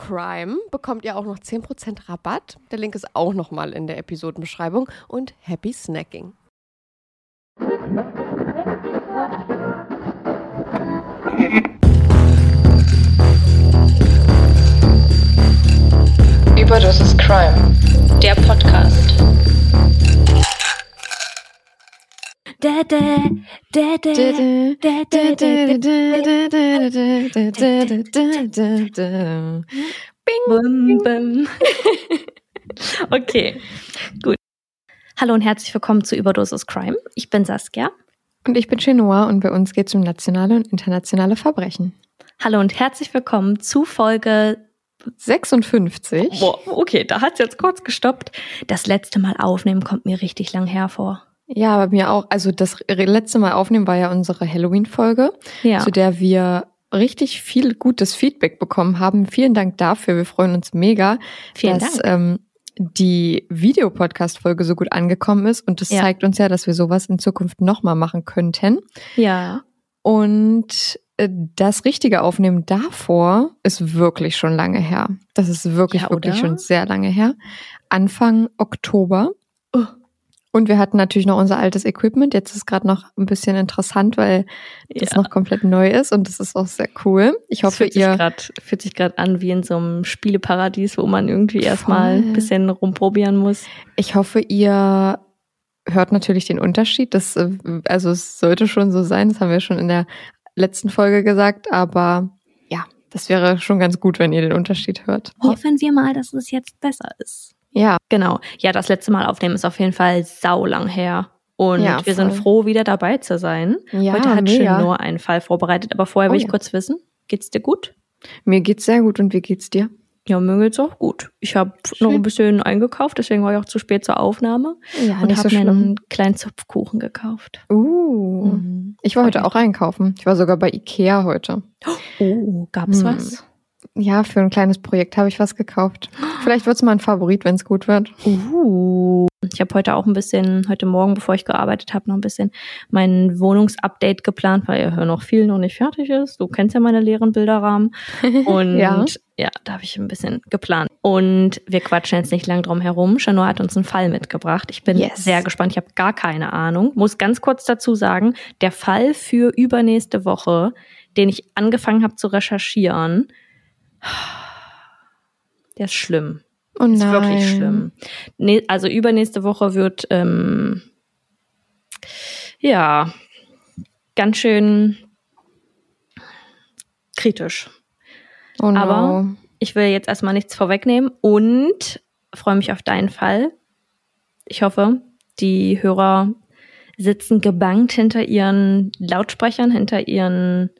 CRIME bekommt ihr auch noch 10% Rabatt. Der Link ist auch nochmal in der Episodenbeschreibung. Und happy snacking. Überdosis Crime, der Podcast. Bum. Okay, gut. Hallo und herzlich willkommen zu Überdosis Crime. Ich bin Saskia. Und ich bin Chenoa und bei uns geht es um nationale und internationale Verbrechen. Hallo und herzlich willkommen zu Folge. 56. Boah, okay, da hat es jetzt kurz gestoppt. Das letzte Mal aufnehmen kommt mir richtig lang hervor. Ja, bei mir auch. Also das letzte Mal aufnehmen war ja unsere Halloween-Folge, Ja. zu der wir richtig viel gutes Feedback bekommen haben. Vielen Dank dafür. Wir freuen uns mega, Vielen dass Dank. Ähm, die Videopodcast-Folge so gut angekommen ist. Und das Ja. zeigt uns ja, dass wir sowas in Zukunft nochmal machen könnten. Ja. Und äh, das richtige Aufnehmen davor ist wirklich schon lange her. Das ist wirklich, Ja, wirklich schon sehr lange her. Anfang Oktober. Und wir hatten natürlich noch unser altes Equipment. Jetzt ist gerade noch ein bisschen interessant, weil das Ja. noch komplett neu ist und das ist auch sehr cool. Ich hoffe, fühlt sich ihr grad, fühlt sich gerade an wie in so einem Spieleparadies, wo man irgendwie erstmal ein bisschen rumprobieren muss. Ich hoffe, ihr hört natürlich den Unterschied. Das, äh, also es sollte schon so sein, das haben wir schon in der letzten Folge gesagt, aber ja, das wäre schon ganz gut, wenn ihr den Unterschied hört. Hoffen wir mal, dass es jetzt besser ist. Ja, Genau. Ja, das letzte Mal aufnehmen ist auf jeden Fall saulang her. Und Ja, wir sind froh, wieder dabei zu sein. ja Heute hat mega. Schön nur einen Fall vorbereitet, aber vorher Oh will ich ja. kurz wissen, geht's dir gut? Mir geht's sehr gut und wie geht's dir? Ja, mir geht's auch gut. Ich habe noch ein bisschen eingekauft, deswegen war ich auch zu spät zur Aufnahme Ja, und habe mir einen kleinen Zupfkuchen gekauft. Uh, Mhm. ich war heute auch einkaufen. Ich war sogar bei Ikea heute. Oh, gab's Hm. was? Ja, für ein kleines Projekt habe ich was gekauft. Vielleicht wird's mal ein Favorit, wenn's gut wird. Uh. Ich habe heute auch ein bisschen, heute Morgen, bevor ich gearbeitet habe, noch ein bisschen mein Wohnungsupdate geplant, weil ja noch viel noch nicht fertig ist. Du kennst ja meine leeren Bilderrahmen. Und Ja. ja, da habe ich ein bisschen geplant. Und wir quatschen jetzt nicht lang drum herum. Chanor hat uns einen Fall mitgebracht. Ich bin Yes. sehr gespannt. Ich habe gar keine Ahnung. Muss ganz kurz dazu sagen, der Fall für übernächste Woche, den ich angefangen habe zu recherchieren, der ist schlimm. Oh Ist nein. wirklich schlimm. Nee, also übernächste Woche wird ähm, ja ganz schön kritisch. Oh no. Aber- Ich will jetzt erstmal nichts vorwegnehmen und freue mich auf deinen Fall. Ich hoffe, die Hörer sitzen gebankt hinter ihren Lautsprechern, hinter ihren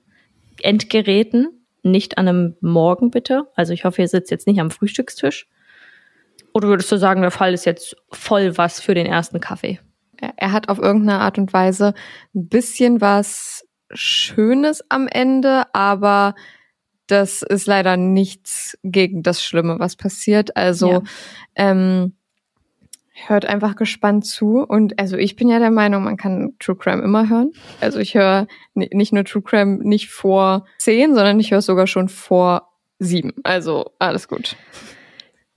Endgeräten. Nicht an einem Morgen bitte. Also ich hoffe, ihr sitzt jetzt nicht am Frühstückstisch. Oder würdest du sagen, der Fall ist jetzt voll was für den ersten Kaffee? er hat auf irgendeine Art und Weise ein bisschen was Schönes am Ende, aber das ist leider nichts gegen das Schlimme, was passiert. Also Ja. ähm, hört einfach gespannt zu. Und also ich bin ja der Meinung, man kann True Crime immer hören. Also ich höre ni- nicht nur True Crime nicht vor zehn, sondern ich höre es sogar schon vor sieben. Also alles gut.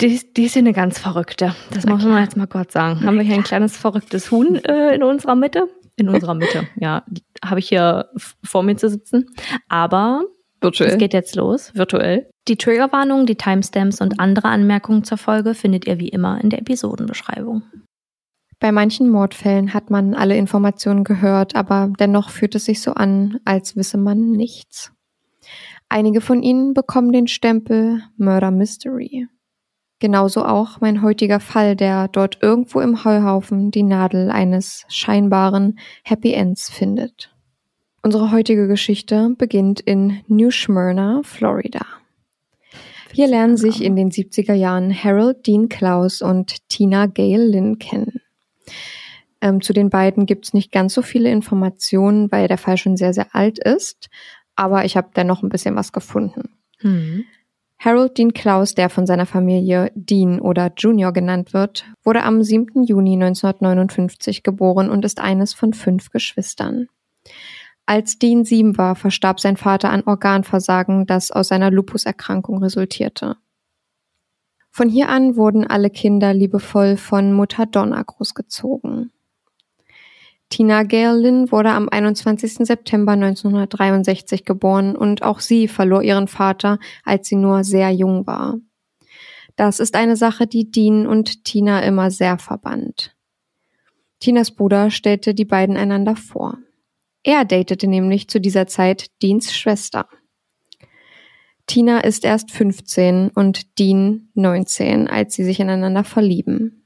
Die, die ist ja eine ganz verrückte. Das muss man jetzt mal kurz sagen. Haben wir hier ein kleines verrücktes Huhn äh, in unserer Mitte? In unserer Mitte, ja. Habe ich hier vor mir zu sitzen. Aber Virtuell. es geht jetzt los, virtuell. Die Triggerwarnung, die Timestamps und andere Anmerkungen zur Folge findet ihr wie immer in der Episodenbeschreibung. Bei manchen Mordfällen hat man alle Informationen gehört, aber dennoch fühlt es sich so an, als wisse man nichts. Einige von ihnen bekommen den Stempel Murder Mystery. Genauso auch mein heutiger Fall, der dort irgendwo im Heuhaufen die Nadel eines scheinbaren Happy Ends findet. Unsere heutige Geschichte beginnt in New Smyrna, Florida. Hier lernen sich in den 70er Jahren Harold Dean Klaus und Tina Gale Lynn kennen. Ähm, zu den beiden gibt es nicht ganz so viele Informationen, weil der Fall schon sehr, sehr alt ist. Aber ich habe dennoch ein bisschen was gefunden. Hm. Harold Dean Klaus, der von seiner Familie Dean oder Junior genannt wird, wurde am 7. Juni 1959 geboren und ist eines von fünf Geschwistern. Als Dean sieben war, verstarb sein Vater an Organversagen, das aus seiner Lupuserkrankung resultierte. Von hier an wurden alle Kinder liebevoll von Mutter Donna großgezogen. Tina Gale wurde am 21. September 1963 geboren und auch sie verlor ihren Vater, als sie nur sehr jung war. Das ist eine Sache, die Dean und Tina immer sehr verband. Tinas Bruder stellte die beiden einander vor. Er datete nämlich zu dieser Zeit Deans Schwester. Tina ist erst 15 und Dean 19, als sie sich ineinander verlieben.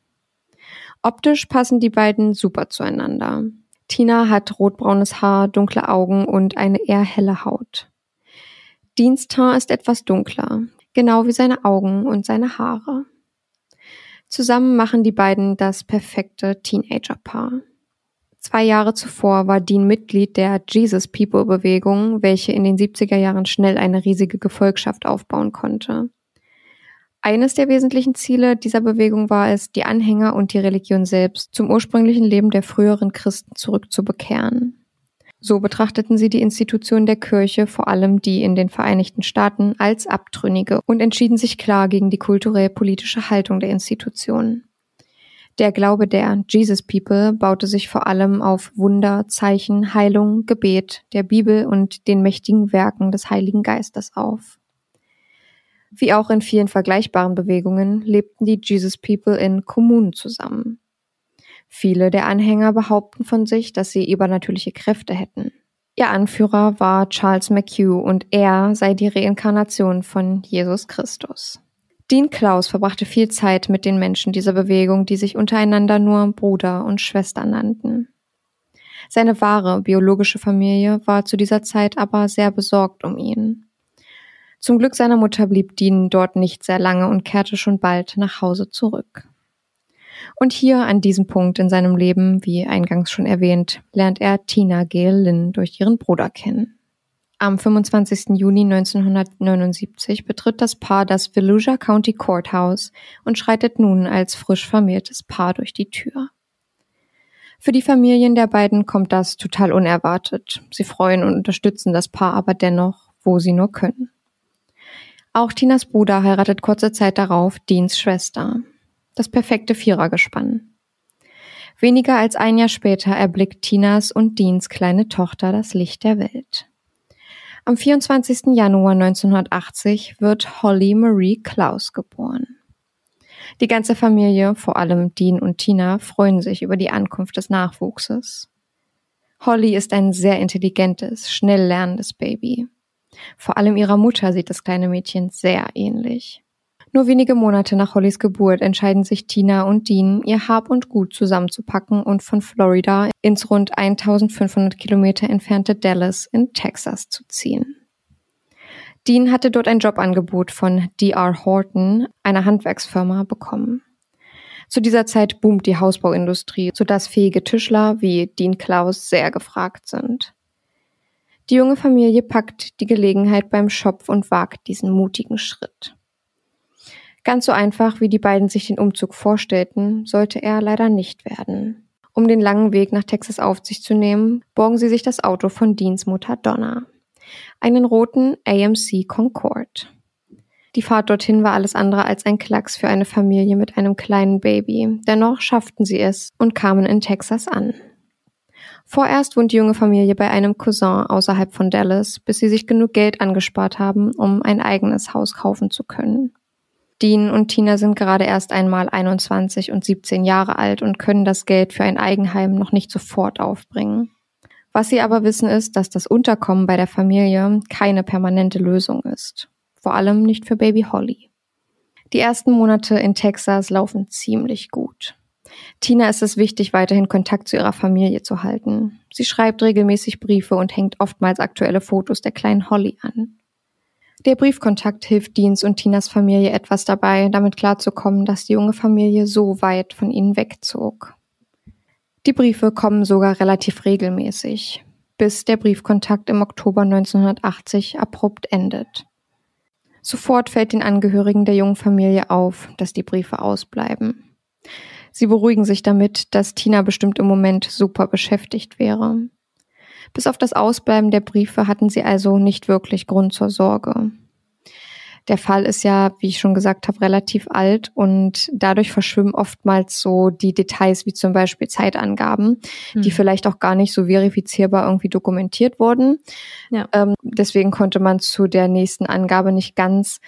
Optisch passen die beiden super zueinander. Tina hat rotbraunes Haar, dunkle Augen und eine eher helle Haut. Deans Teint ist etwas dunkler, genau wie seine Augen und seine Haare. Zusammen machen die beiden das perfekte Teenager-Paar. Zwei Jahre zuvor war Dean Mitglied der Jesus People Bewegung, welche in den 70er Jahren schnell eine riesige Gefolgschaft aufbauen konnte. Eines der wesentlichen Ziele dieser Bewegung war es, die Anhänger und die Religion selbst zum ursprünglichen Leben der früheren Christen zurückzubekehren. So betrachteten sie die Institution der Kirche, vor allem die in den Vereinigten Staaten, als abtrünnige und entschieden sich klar gegen die kulturell-politische Haltung der Institution. Der Glaube der Jesus People baute sich vor allem auf Wunder, Zeichen, Heilung, Gebet, der Bibel und den mächtigen Werken des Heiligen Geistes auf. Wie auch in vielen vergleichbaren Bewegungen lebten die Jesus People in Kommunen zusammen. Viele der Anhänger behaupten von sich, dass sie übernatürliche Kräfte hätten. Ihr Anführer war Charles McHugh und er sei die Reinkarnation von Jesus Christus. Dean Klaus verbrachte viel Zeit mit den Menschen dieser Bewegung, die sich untereinander nur Bruder und Schwester nannten. Seine wahre biologische Familie war zu dieser Zeit aber sehr besorgt um ihn. Zum Glück seiner Mutter blieb Dean dort nicht sehr lange und kehrte schon bald nach Hause zurück. Und hier an diesem Punkt in seinem Leben, wie eingangs schon erwähnt, lernt er Tina Gail Lynn durch ihren Bruder kennen. Am 25. Juni 1979 betritt das Paar das Volusia County Courthouse und schreitet nun als frisch vermähltes Paar durch die Tür. Für die Familien der beiden kommt das total unerwartet. Sie freuen und unterstützen das Paar aber dennoch, wo sie nur können. Auch Tinas Bruder heiratet kurze Zeit darauf Deans Schwester. Das perfekte Vierergespann. Weniger als ein Jahr später erblickt Tinas und Deans kleine Tochter das Licht der Welt. Am 24. Januar 1980 wird Holly Marie Klaus geboren. Die ganze Familie, vor allem Dean und Tina, freuen sich über die Ankunft des Nachwuchses. Holly ist ein sehr intelligentes, schnell lernendes Baby. Vor allem ihrer Mutter sieht das kleine Mädchen sehr ähnlich. Nur wenige Monate nach Hollys Geburt entscheiden sich Tina und Dean, ihr Hab und Gut zusammenzupacken und von Florida ins rund 1500 Kilometer entfernte Dallas in Texas zu ziehen. Dean hatte dort ein Jobangebot von D.R. Horton, einer Handwerksfirma, bekommen. Zu dieser Zeit boomt die Hausbauindustrie, sodass fähige Tischler wie Dean Klaus sehr gefragt sind. Die junge Familie packt die Gelegenheit beim Schopf und wagt diesen mutigen Schritt. Ganz so einfach, wie die beiden sich den Umzug vorstellten, sollte er leider nicht werden. Um den langen Weg nach Texas auf sich zu nehmen, borgen sie sich das Auto von Deans Mutter Donna. Einen roten AMC Concorde. Die Fahrt dorthin war alles andere als ein Klacks für eine Familie mit einem kleinen Baby. Dennoch schafften sie es und kamen in Texas an. Vorerst wohnt die junge Familie bei einem Cousin außerhalb von Dallas, bis sie sich genug Geld angespart haben, um ein eigenes Haus kaufen zu können. Dean und Tina sind gerade erst einmal 21 und 17 Jahre alt und können das Geld für ein Eigenheim noch nicht sofort aufbringen. Was sie aber wissen ist, dass das Unterkommen bei der Familie keine permanente Lösung ist. Vor allem nicht für Baby Holly. Die ersten Monate in Texas laufen ziemlich gut. Tina ist es wichtig, weiterhin Kontakt zu ihrer Familie zu halten. Sie schreibt regelmäßig Briefe und hängt oftmals aktuelle Fotos der kleinen Holly an. Der Briefkontakt hilft Deans und Tinas Familie etwas dabei, damit klarzukommen, dass die junge Familie so weit von ihnen wegzog. Die Briefe kommen sogar relativ regelmäßig, bis der Briefkontakt im Oktober 1980 abrupt endet. Sofort fällt den Angehörigen der jungen Familie auf, dass die Briefe ausbleiben. Sie beruhigen sich damit, dass Tina bestimmt im Moment super beschäftigt wäre. Bis auf das Ausbleiben der Briefe hatten sie also nicht wirklich Grund zur Sorge. Der Fall ist ja, wie ich schon gesagt habe, relativ alt und dadurch verschwimmen oftmals so die Details wie zum Beispiel Zeitangaben, hm. die vielleicht auch gar nicht so verifizierbar irgendwie dokumentiert wurden. Ja. Ähm, deswegen konnte man zu der nächsten Angabe nicht ganz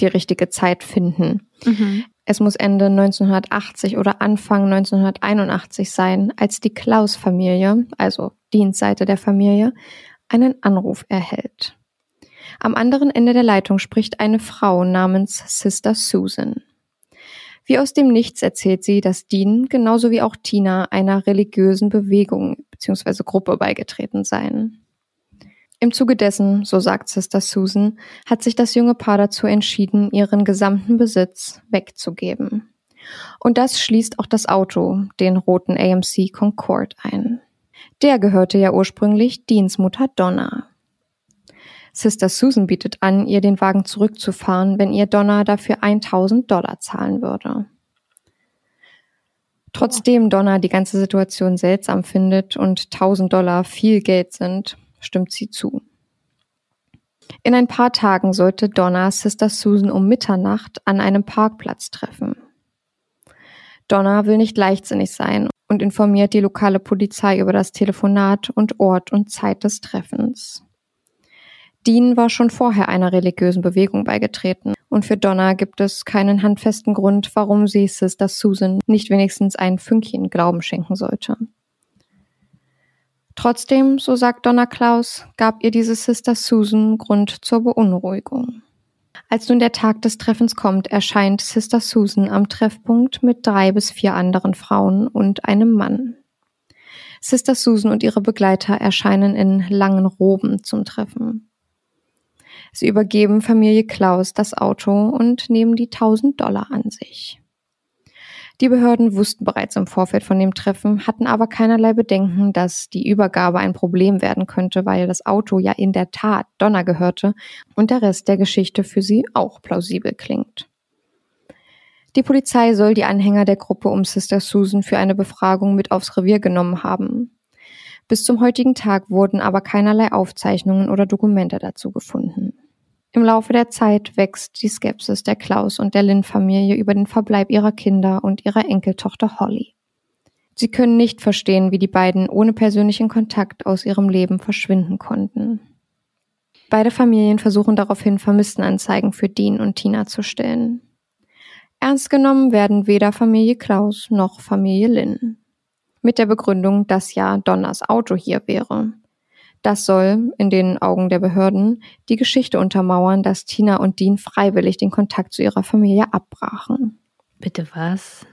die richtige Zeit finden. Mhm. Es muss Ende 1980 oder Anfang 1981 sein, als die Klaus-Familie, also Dienstseite der Familie, einen Anruf erhält. Am anderen Ende der Leitung spricht eine Frau namens Sister Susan. Wie aus dem Nichts erzählt sie, dass Dean genauso wie auch Tina einer religiösen Bewegung bzw. Gruppe beigetreten seien. Im Zuge dessen, so sagt Sister Susan, hat sich das junge Paar dazu entschieden, ihren gesamten Besitz wegzugeben. Und das schließt auch das Auto, den roten AMC Concorde, ein. Der gehörte ja ursprünglich Deans Mutter Donna. Sister Susan bietet an, ihr den Wagen zurückzufahren, wenn ihr Donna dafür 1000 Dollar zahlen würde. Trotzdem Donna die ganze Situation seltsam findet und 1000 Dollar viel Geld sind, stimmt sie zu. In ein paar Tagen sollte Donna Sister Susan um Mitternacht an einem Parkplatz treffen. Donna will nicht leichtsinnig sein und informiert die lokale Polizei über das Telefonat und Ort und Zeit des Treffens. Dean war schon vorher einer religiösen Bewegung beigetreten und für Donna gibt es keinen handfesten Grund, warum sie Sister Susan nicht wenigstens ein Fünkchen Glauben schenken sollte. Trotzdem, so sagt Donna Klaus, gab ihr diese Sister Susan Grund zur Beunruhigung. Als nun der Tag des Treffens kommt, erscheint Sister Susan am Treffpunkt mit drei bis vier anderen Frauen und einem Mann. Sister Susan und ihre Begleiter erscheinen in langen Roben zum Treffen. Sie übergeben Familie Klaus das Auto und nehmen die 1000 Dollar an sich. Die Behörden wussten bereits im Vorfeld von dem Treffen, hatten aber keinerlei Bedenken, dass die Übergabe ein Problem werden könnte, weil das Auto ja in der Tat Donner gehörte und der Rest der Geschichte für sie auch plausibel klingt. Die Polizei soll die Anhänger der Gruppe um Sister Susan für eine Befragung mit aufs Revier genommen haben. Bis zum heutigen Tag wurden aber keinerlei Aufzeichnungen oder Dokumente dazu gefunden. Im Laufe der Zeit wächst die Skepsis der Klaus und der Lynn-Familie über den Verbleib ihrer Kinder und ihrer Enkeltochter Holly. Sie können nicht verstehen, wie die beiden ohne persönlichen Kontakt aus ihrem Leben verschwinden konnten. Beide Familien versuchen daraufhin Vermisstenanzeigen für Dean und Tina zu stellen. Ernst genommen werden weder Familie Klaus noch Familie Lynn. Mit der Begründung, dass ja Donners Auto hier wäre. Das soll, in den Augen der Behörden, die Geschichte untermauern, dass Tina und Dean freiwillig den Kontakt zu ihrer Familie abbrachen. Bitte was?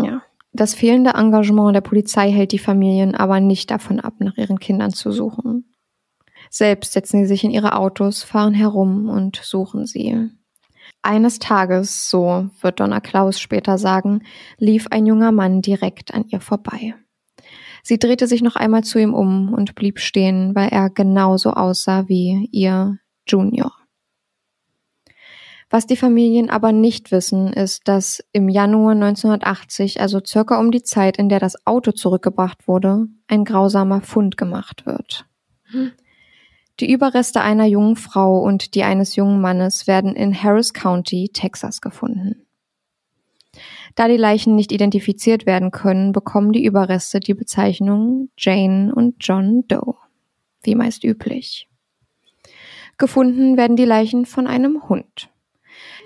Ja. Das fehlende Engagement der Polizei hält die Familien aber nicht davon ab, nach ihren Kindern zu suchen. Selbst setzen sie sich in ihre Autos, fahren herum und suchen sie. Eines Tages, so wird Donna Klaus später sagen, lief ein junger Mann direkt an ihr vorbei. Sie drehte sich noch einmal zu ihm um und blieb stehen, weil er genauso aussah wie ihr Junior. Was die Familien aber nicht wissen, ist, dass im Januar 1980, also circa um die Zeit, in der das Auto zurückgebracht wurde, ein grausamer Fund gemacht wird. Die Überreste einer jungen Frau und die eines jungen Mannes werden in Harris County, Texas gefunden. Da die Leichen nicht identifiziert werden können, bekommen die Überreste die Bezeichnung Jane und John Doe, wie meist üblich. Gefunden werden die Leichen von einem Hund.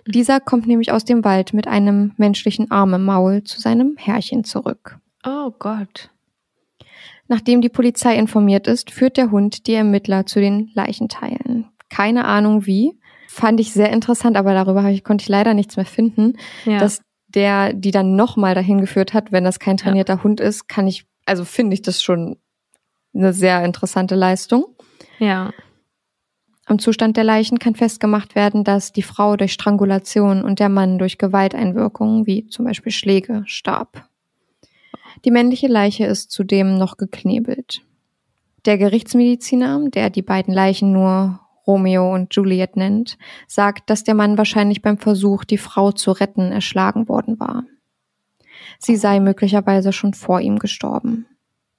Dieser kommt nämlich aus dem Wald mit einem menschlichen Arm im Maul zu seinem Herrchen zurück. Oh Gott. Nachdem die Polizei informiert ist, führt der Hund die Ermittler zu den Leichenteilen. Keine Ahnung wie. Fand ich sehr interessant, aber darüber ich, konnte ich leider nichts mehr finden, ja. dass der die dann nochmal dahin geführt hat, wenn das kein trainierter ja. Hund ist, kann ich, also finde ich das schon eine sehr interessante Leistung. Ja. Am Zustand der Leichen kann festgemacht werden, dass die Frau durch Strangulation und der Mann durch Gewalteinwirkungen, wie zum Beispiel Schläge, starb. Die männliche Leiche ist zudem noch geknebelt. Der Gerichtsmediziner, der die beiden Leichen nur Romeo und Juliet nennt, sagt, dass der Mann wahrscheinlich beim Versuch, die Frau zu retten, erschlagen worden war. Sie sei möglicherweise schon vor ihm gestorben.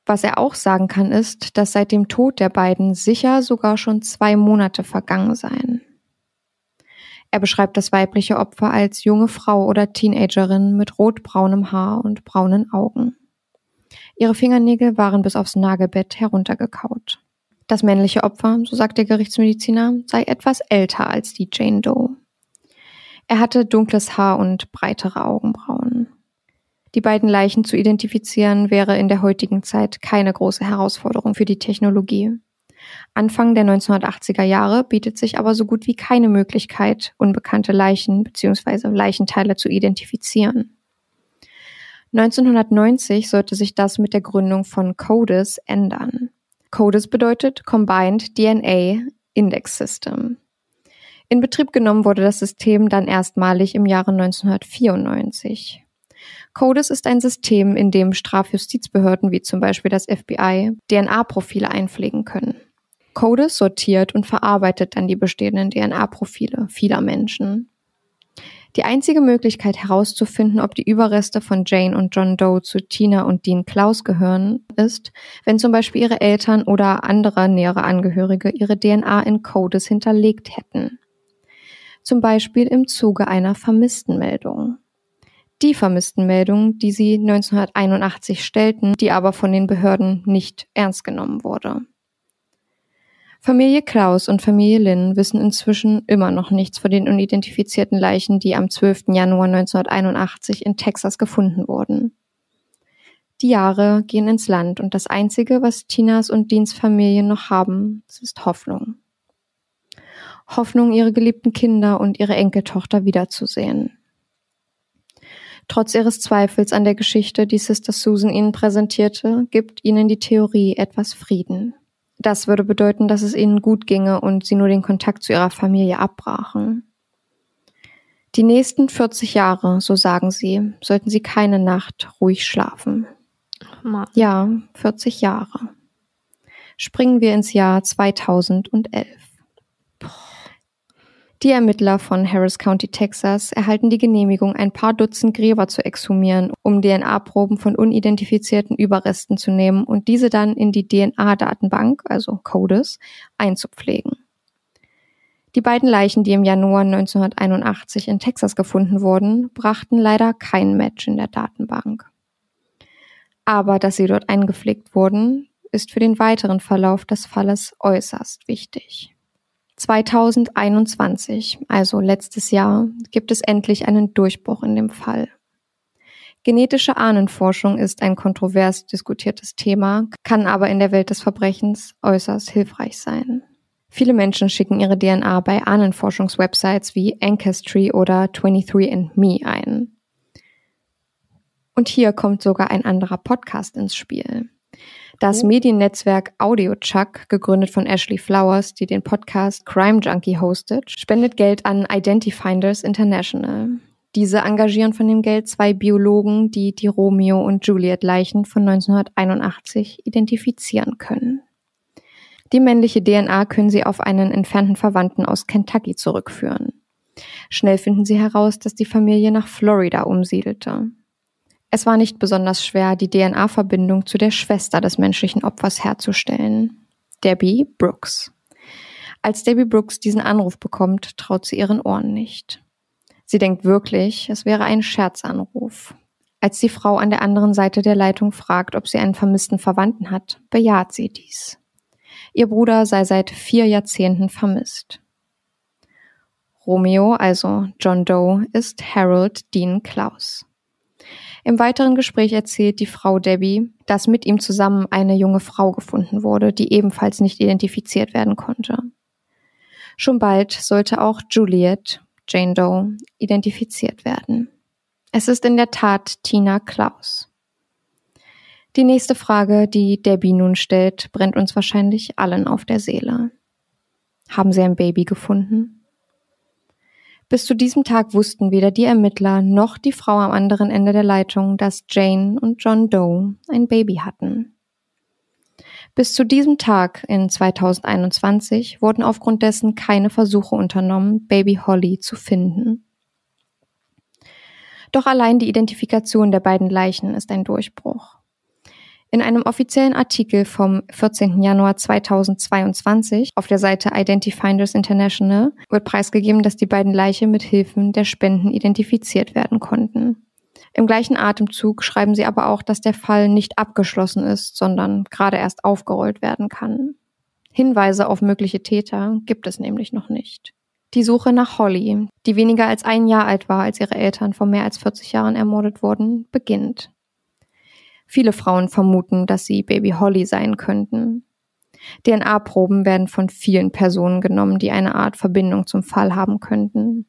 Was er auch sagen kann, ist, dass seit dem Tod der beiden sicher sogar schon zwei Monate vergangen seien. Er beschreibt das weibliche Opfer als junge Frau oder Teenagerin mit rotbraunem Haar und braunen Augen. Ihre Fingernägel waren bis aufs Nagelbett heruntergekaut. Das männliche Opfer, so sagt der Gerichtsmediziner, sei etwas älter als die Jane Doe. Er hatte dunkles Haar und breitere Augenbrauen. Die beiden Leichen zu identifizieren wäre in der heutigen Zeit keine große Herausforderung für die Technologie. Anfang der 1980er Jahre bietet sich aber so gut wie keine Möglichkeit, unbekannte Leichen bzw. Leichenteile zu identifizieren. 1990 sollte sich das mit der Gründung von CODIS ändern. CODIS bedeutet Combined DNA Index System. In Betrieb genommen wurde das System dann erstmalig im Jahre 1994. CODIS ist ein System, in dem Strafjustizbehörden wie zum Beispiel das FBI DNA-Profile einpflegen können. CODIS sortiert und verarbeitet dann die bestehenden DNA-Profile vieler Menschen. Die einzige Möglichkeit herauszufinden, ob die Überreste von Jane und John Doe zu Tina und Dean Klaus gehören, ist, wenn zum Beispiel ihre Eltern oder andere nähere Angehörige ihre DNA in Codes hinterlegt hätten. Zum Beispiel im Zuge einer Vermisstenmeldung. Die vermissten Meldungen, die sie 1981 stellten, die aber von den Behörden nicht ernst genommen wurde. Familie Klaus und Familie Lynn wissen inzwischen immer noch nichts von den unidentifizierten Leichen, die am 12. Januar 1981 in Texas gefunden wurden. Die Jahre gehen ins Land und das Einzige, was Tinas und Deans Familie noch haben, ist Hoffnung. Hoffnung, ihre geliebten Kinder und ihre Enkeltochter wiederzusehen. Trotz ihres Zweifels an der Geschichte, die Sister Susan ihnen präsentierte, gibt ihnen die Theorie etwas Frieden. Das würde bedeuten, dass es ihnen gut ginge und sie nur den Kontakt zu ihrer Familie abbrachen. Die nächsten 40 Jahre, so sagen sie, sollten sie keine Nacht ruhig schlafen. Mann. Ja, 40 Jahre. Springen wir ins Jahr 2011. Die Ermittler von Harris County, Texas, erhalten die Genehmigung, ein paar Dutzend Gräber zu exhumieren, um DNA-Proben von unidentifizierten Überresten zu nehmen und diese dann in die DNA-Datenbank, also CODIS, einzupflegen. Die beiden Leichen, die im Januar 1981 in Texas gefunden wurden, brachten leider kein Match in der Datenbank. Aber dass sie dort eingepflegt wurden, ist für den weiteren Verlauf des Falles äußerst wichtig. 2021, also letztes Jahr, gibt es endlich einen Durchbruch in dem Fall. Genetische Ahnenforschung ist ein kontrovers diskutiertes Thema, kann aber in der Welt des Verbrechens äußerst hilfreich sein. Viele Menschen schicken ihre DNA bei Ahnenforschungswebsites wie Ancestry oder 23andMe ein. Und hier kommt sogar ein anderer Podcast ins Spiel. Das Mediennetzwerk AudioChuck, gegründet von Ashley Flowers, die den Podcast Crime Junkie hostet, spendet Geld an Identifinders International. Diese engagieren von dem Geld zwei Biologen, die die Romeo und Juliet Leichen von 1981 identifizieren können. Die männliche DNA können sie auf einen entfernten Verwandten aus Kentucky zurückführen. Schnell finden sie heraus, dass die Familie nach Florida umsiedelte. Es war nicht besonders schwer, die DNA-Verbindung zu der Schwester des menschlichen Opfers herzustellen, Debbie Brooks. Als Debbie Brooks diesen Anruf bekommt, traut sie ihren Ohren nicht. Sie denkt wirklich, es wäre ein Scherzanruf. Als die Frau an der anderen Seite der Leitung fragt, ob sie einen vermissten Verwandten hat, bejaht sie dies. Ihr Bruder sei seit vier Jahrzehnten vermisst. Romeo, also John Doe, ist Harold Dean Klaus. Im weiteren Gespräch erzählt die Frau Debbie, dass mit ihm zusammen eine junge Frau gefunden wurde, die ebenfalls nicht identifiziert werden konnte. Schon bald sollte auch Juliet, Jane Doe, identifiziert werden. Es ist in der Tat Tina Klaus. Die nächste Frage, die Debbie nun stellt, brennt uns wahrscheinlich allen auf der Seele. Haben Sie ein Baby gefunden? Bis zu diesem Tag wussten weder die Ermittler noch die Frau am anderen Ende der Leitung, dass Jane und John Doe ein Baby hatten. Bis zu diesem Tag in 2021 wurden aufgrund dessen keine Versuche unternommen, Baby Holly zu finden. Doch allein die Identifikation der beiden Leichen ist ein Durchbruch. In einem offiziellen Artikel vom 14. Januar 2022 auf der Seite Identifinders International wird preisgegeben, dass die beiden Leiche mit Hilfen der Spenden identifiziert werden konnten. Im gleichen Atemzug schreiben sie aber auch, dass der Fall nicht abgeschlossen ist, sondern gerade erst aufgerollt werden kann. Hinweise auf mögliche Täter gibt es nämlich noch nicht. Die Suche nach Holly, die weniger als ein Jahr alt war, als ihre Eltern vor mehr als 40 Jahren ermordet wurden, beginnt. Viele Frauen vermuten, dass sie Baby Holly sein könnten. DNA-Proben werden von vielen Personen genommen, die eine Art Verbindung zum Fall haben könnten.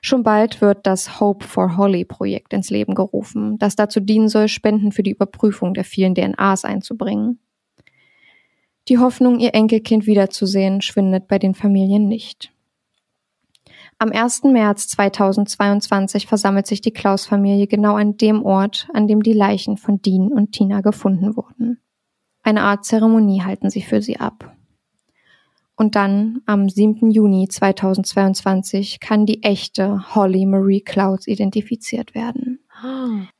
Schon bald wird das Hope for Holly Projekt ins Leben gerufen, das dazu dienen soll, Spenden für die Überprüfung der vielen DNAs einzubringen. Die Hoffnung, ihr Enkelkind wiederzusehen, schwindet bei den Familien nicht. Am 1. März 2022 versammelt sich die Klaus-Familie genau an dem Ort, an dem die Leichen von Dean und Tina gefunden wurden. Eine Art Zeremonie halten sie für sie ab. Und dann, am 7. Juni 2022, kann die echte Holly Marie Clouds identifiziert werden.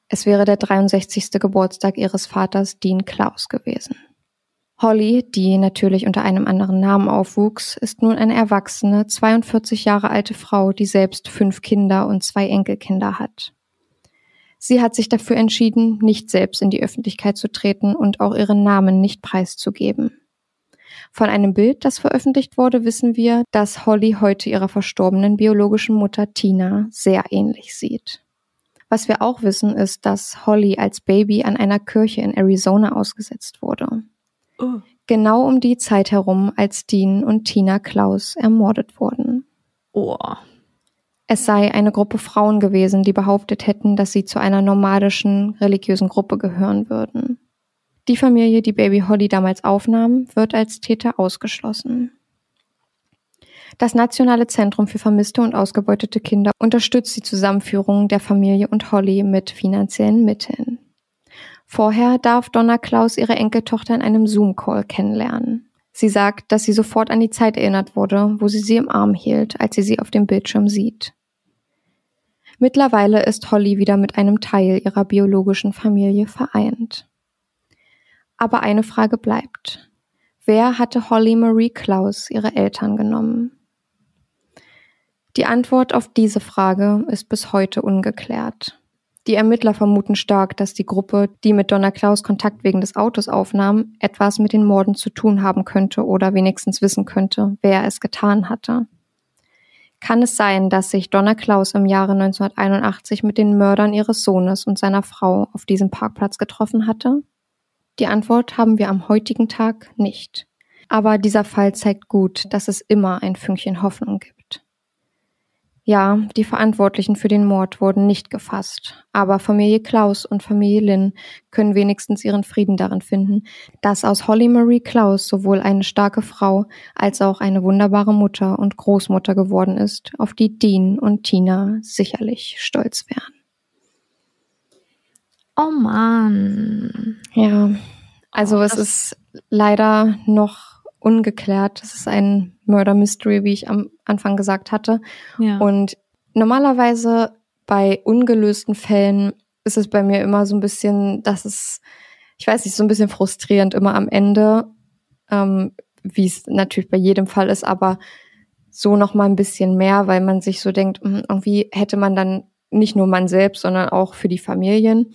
Es wäre der 63. Geburtstag ihres Vaters Dean Klaus gewesen. Holly, die natürlich unter einem anderen Namen aufwuchs, ist nun eine erwachsene, 42 Jahre alte Frau, die selbst fünf Kinder und zwei Enkelkinder hat. Sie hat sich dafür entschieden, nicht selbst in die Öffentlichkeit zu treten und auch ihren Namen nicht preiszugeben. Von einem Bild, das veröffentlicht wurde, wissen wir, dass Holly heute ihrer verstorbenen biologischen Mutter Tina sehr ähnlich sieht. Was wir auch wissen, ist, dass Holly als Baby an einer Kirche in Arizona ausgesetzt wurde. Oh. Genau um die Zeit herum, als Dean und Tina Klaus ermordet wurden. Oh. Es sei eine Gruppe Frauen gewesen, die behauptet hätten, dass sie zu einer nomadischen religiösen Gruppe gehören würden. Die Familie, die Baby Holly damals aufnahm, wird als Täter ausgeschlossen. Das Nationale Zentrum für vermisste und ausgebeutete Kinder unterstützt die Zusammenführung der Familie und Holly mit finanziellen Mitteln. Vorher darf Donna Klaus ihre Enkeltochter in einem Zoom-Call kennenlernen. Sie sagt, dass sie sofort an die Zeit erinnert wurde, wo sie sie im Arm hielt, als sie sie auf dem Bildschirm sieht. Mittlerweile ist Holly wieder mit einem Teil ihrer biologischen Familie vereint. Aber eine Frage bleibt. Wer hatte Holly Marie Klaus ihre Eltern genommen? Die Antwort auf diese Frage ist bis heute ungeklärt. Die Ermittler vermuten stark, dass die Gruppe, die mit Donna Klaus Kontakt wegen des Autos aufnahm, etwas mit den Morden zu tun haben könnte oder wenigstens wissen könnte, wer es getan hatte. Kann es sein, dass sich Donna Klaus im Jahre 1981 mit den Mördern ihres Sohnes und seiner Frau auf diesem Parkplatz getroffen hatte? Die Antwort haben wir am heutigen Tag nicht. Aber dieser Fall zeigt gut, dass es immer ein Fünkchen Hoffnung gibt. Ja, die Verantwortlichen für den Mord wurden nicht gefasst, aber Familie Klaus und Familie Lynn können wenigstens ihren Frieden darin finden, dass aus Holly Marie Klaus sowohl eine starke Frau als auch eine wunderbare Mutter und Großmutter geworden ist, auf die Dean und Tina sicherlich stolz wären. Oh Mann. Ja, also Oh, es ist leider noch ungeklärt. Es ist ein Murder Mystery, wie ich am Anfang gesagt hatte. Ja. Und normalerweise bei ungelösten Fällen ist es bei mir immer so ein bisschen, dass es, ich weiß nicht, so ein bisschen frustrierend immer am Ende, ähm, wie es natürlich bei jedem Fall ist, aber so noch mal ein bisschen mehr, weil man sich so denkt, hm, irgendwie hätte man dann nicht nur man selbst, sondern auch für die Familien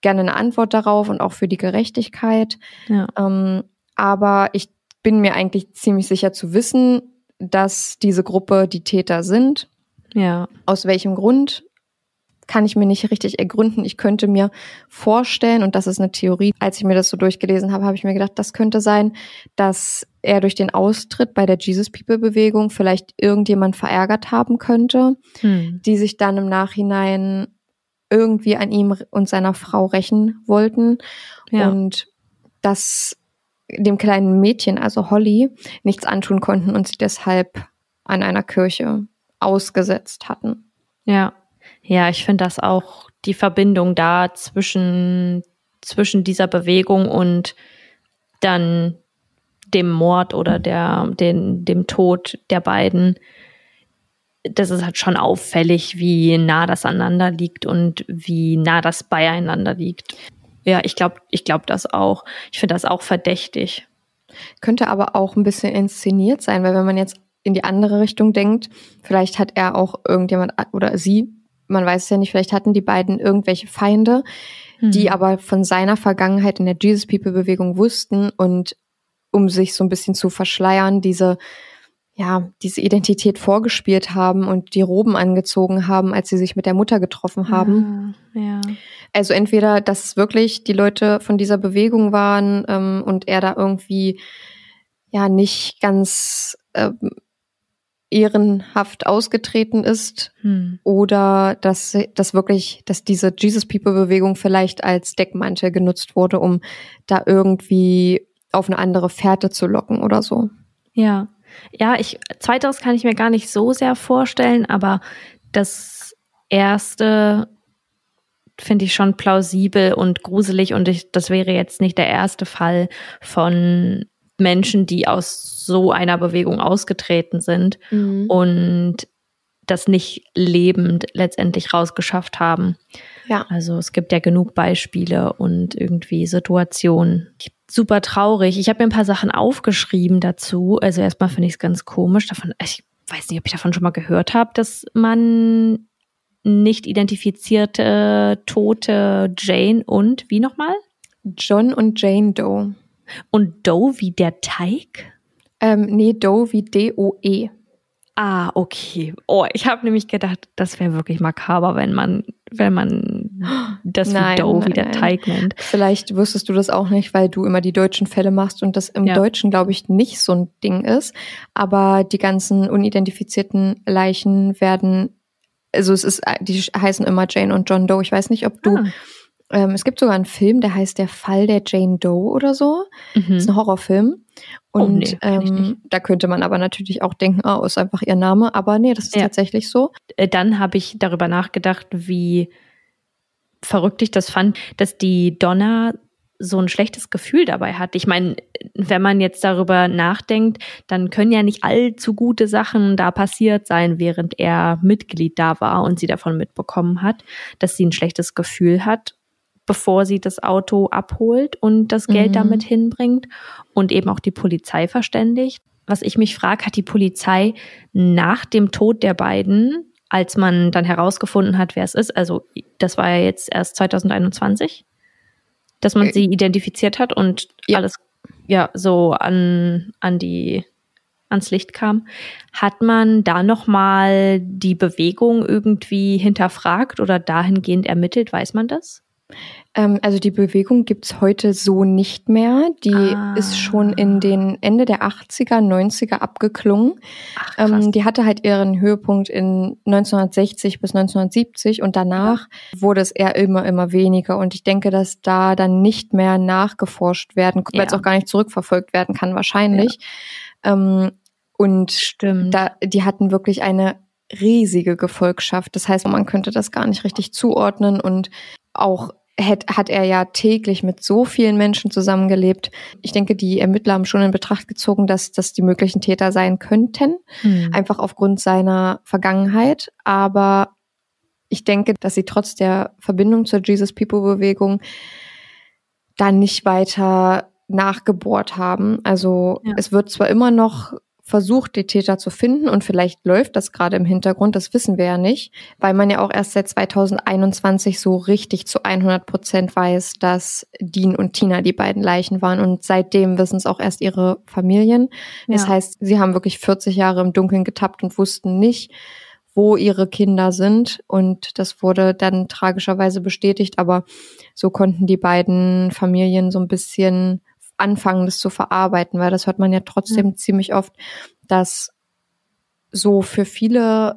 gerne eine Antwort darauf und auch für die Gerechtigkeit. ja. Ähm, aber ich bin mir eigentlich ziemlich sicher zu wissen, dass diese Gruppe die Täter sind. ja. Aus welchem Grund kann ich mir nicht richtig ergründen. Ich könnte mir vorstellen, und das ist eine Theorie, als ich mir das so durchgelesen habe, habe ich mir gedacht, das könnte sein, dass er durch den Austritt bei der Jesus People Bewegung vielleicht irgendjemand verärgert haben könnte, Hm. die sich dann im Nachhinein irgendwie an ihm und seiner Frau rächen wollten Ja. und das dem kleinen Mädchen, also Holly, nichts antun konnten und sie deshalb an einer Kirche ausgesetzt hatten. Ja, ja, ich finde das auch die Verbindung da zwischen, zwischen dieser Bewegung und dann dem Mord oder der, den, dem Tod der beiden. Das ist halt schon auffällig, wie nah das aneinander liegt und wie nah das beieinander liegt. Ja, ich glaube, ich glaube das auch. Ich finde das auch verdächtig. Könnte aber auch ein bisschen inszeniert sein, weil wenn man jetzt in die andere Richtung denkt, vielleicht hat er auch irgendjemand oder sie, man weiß es ja nicht, vielleicht hatten die beiden irgendwelche Feinde, die Hm. aber von seiner Vergangenheit in der Jesus People Bewegung wussten und um sich so ein bisschen zu verschleiern, diese ja, diese Identität vorgespielt haben und die Roben angezogen haben, als sie sich mit der Mutter getroffen haben. Ah, ja. Also entweder, dass wirklich die Leute von dieser Bewegung waren ähm, und er da irgendwie ja nicht ganz ähm, ehrenhaft ausgetreten ist Hm. oder dass dass wirklich, dass diese Jesus People Bewegung vielleicht als Deckmantel genutzt wurde, um da irgendwie auf eine andere Fährte zu locken oder so. Ja, ja, ich zweiteres kann ich mir gar nicht so sehr vorstellen, aber das erste finde ich schon plausibel und gruselig und ich, das wäre jetzt nicht der erste Fall von Menschen, die aus so einer Bewegung ausgetreten sind und das nicht lebend letztendlich rausgeschafft haben. Ja. Also es gibt ja genug Beispiele und irgendwie Situationen. Ich, super traurig. Ich habe mir ein paar Sachen aufgeschrieben dazu. Also erstmal finde ich es ganz komisch. Davon, ich weiß nicht, ob ich davon schon mal gehört habe, dass man nicht identifizierte tote Jane und wie nochmal? John und Jane Doe. Und Doe wie der Teig? Ähm, nee, Doe wie D-O-E. Ah, okay. Oh, ich habe nämlich gedacht, das wäre wirklich makaber, wenn man, wenn man das Nein, wie Doe nein, wie der. Teig nennt. Vielleicht wusstest du das auch nicht, weil du immer die deutschen Fälle machst und das im Ja. Deutschen, glaube ich, nicht so ein Ding ist. Aber die ganzen unidentifizierten Leichen werden, also es ist, die heißen immer Jane und John Doe. Ich weiß nicht, ob du, Ah. ähm, es gibt sogar einen Film, der heißt Der Fall der Jane Doe oder so. Das ist Mhm. ein Horrorfilm. Oh, Und nee, kenn ich ähm, da könnte man aber natürlich auch denken, oh, ist einfach ihr Name. Aber nee, das ist Ja. tatsächlich so. Äh, Dann habe ich darüber nachgedacht, wie verrückt ich das fand, dass die Donna so ein schlechtes Gefühl dabei hat. Ich meine, wenn man jetzt darüber nachdenkt, dann können ja nicht allzu gute Sachen da passiert sein, während er Mitglied da war und sie davon mitbekommen hat, dass sie ein schlechtes Gefühl hat, bevor sie das Auto abholt und das Geld Mhm. damit hinbringt und eben auch die Polizei verständigt. Was ich mich frage, hat die Polizei nach dem Tod der beiden, als man dann herausgefunden hat, wer es ist, also das war ja jetzt erst 2021, dass man sie identifiziert hat und ja. alles ja so an an die ans Licht kam, hat man da noch mal die Bewegung irgendwie hinterfragt oder dahingehend ermittelt, weiß man das? Ähm, also die Bewegung gibt's heute so nicht mehr. Die Ah. ist schon in den Ende der 80er, 90er abgeklungen. Ach. Ähm, die hatte halt ihren Höhepunkt in 1960 bis 1970 und danach wurde es eher immer, immer weniger. Und ich denke, dass da dann nicht mehr nachgeforscht werden, weil es Ja. auch gar nicht zurückverfolgt werden kann, wahrscheinlich. Ähm, und Stimmt. da, die hatten wirklich eine riesige Gefolgschaft. Das heißt, man könnte das gar nicht richtig zuordnen und auch hat, hat er ja täglich mit so vielen Menschen zusammengelebt. Ich denke, die Ermittler haben schon in Betracht gezogen, dass das die möglichen Täter sein könnten, Hm. einfach aufgrund seiner Vergangenheit. Aber ich denke, dass sie trotz der Verbindung zur Jesus People Bewegung dann nicht weiter nachgebohrt haben. Also Ja. es wird zwar immer noch versucht, die Täter zu finden und vielleicht läuft das gerade im Hintergrund, das wissen wir ja nicht, weil man ja auch erst seit 2021 so richtig zu 100 Prozent weiß, dass Dean und Tina die beiden Leichen waren und seitdem wissen es auch erst ihre Familien. Das Ja. heißt, sie haben wirklich 40 Jahre im Dunkeln getappt und wussten nicht, wo ihre Kinder sind und das wurde dann tragischerweise bestätigt, aber so konnten die beiden Familien so ein bisschen anfangen, das zu verarbeiten, weil das hört man ja trotzdem ziemlich oft, dass so für viele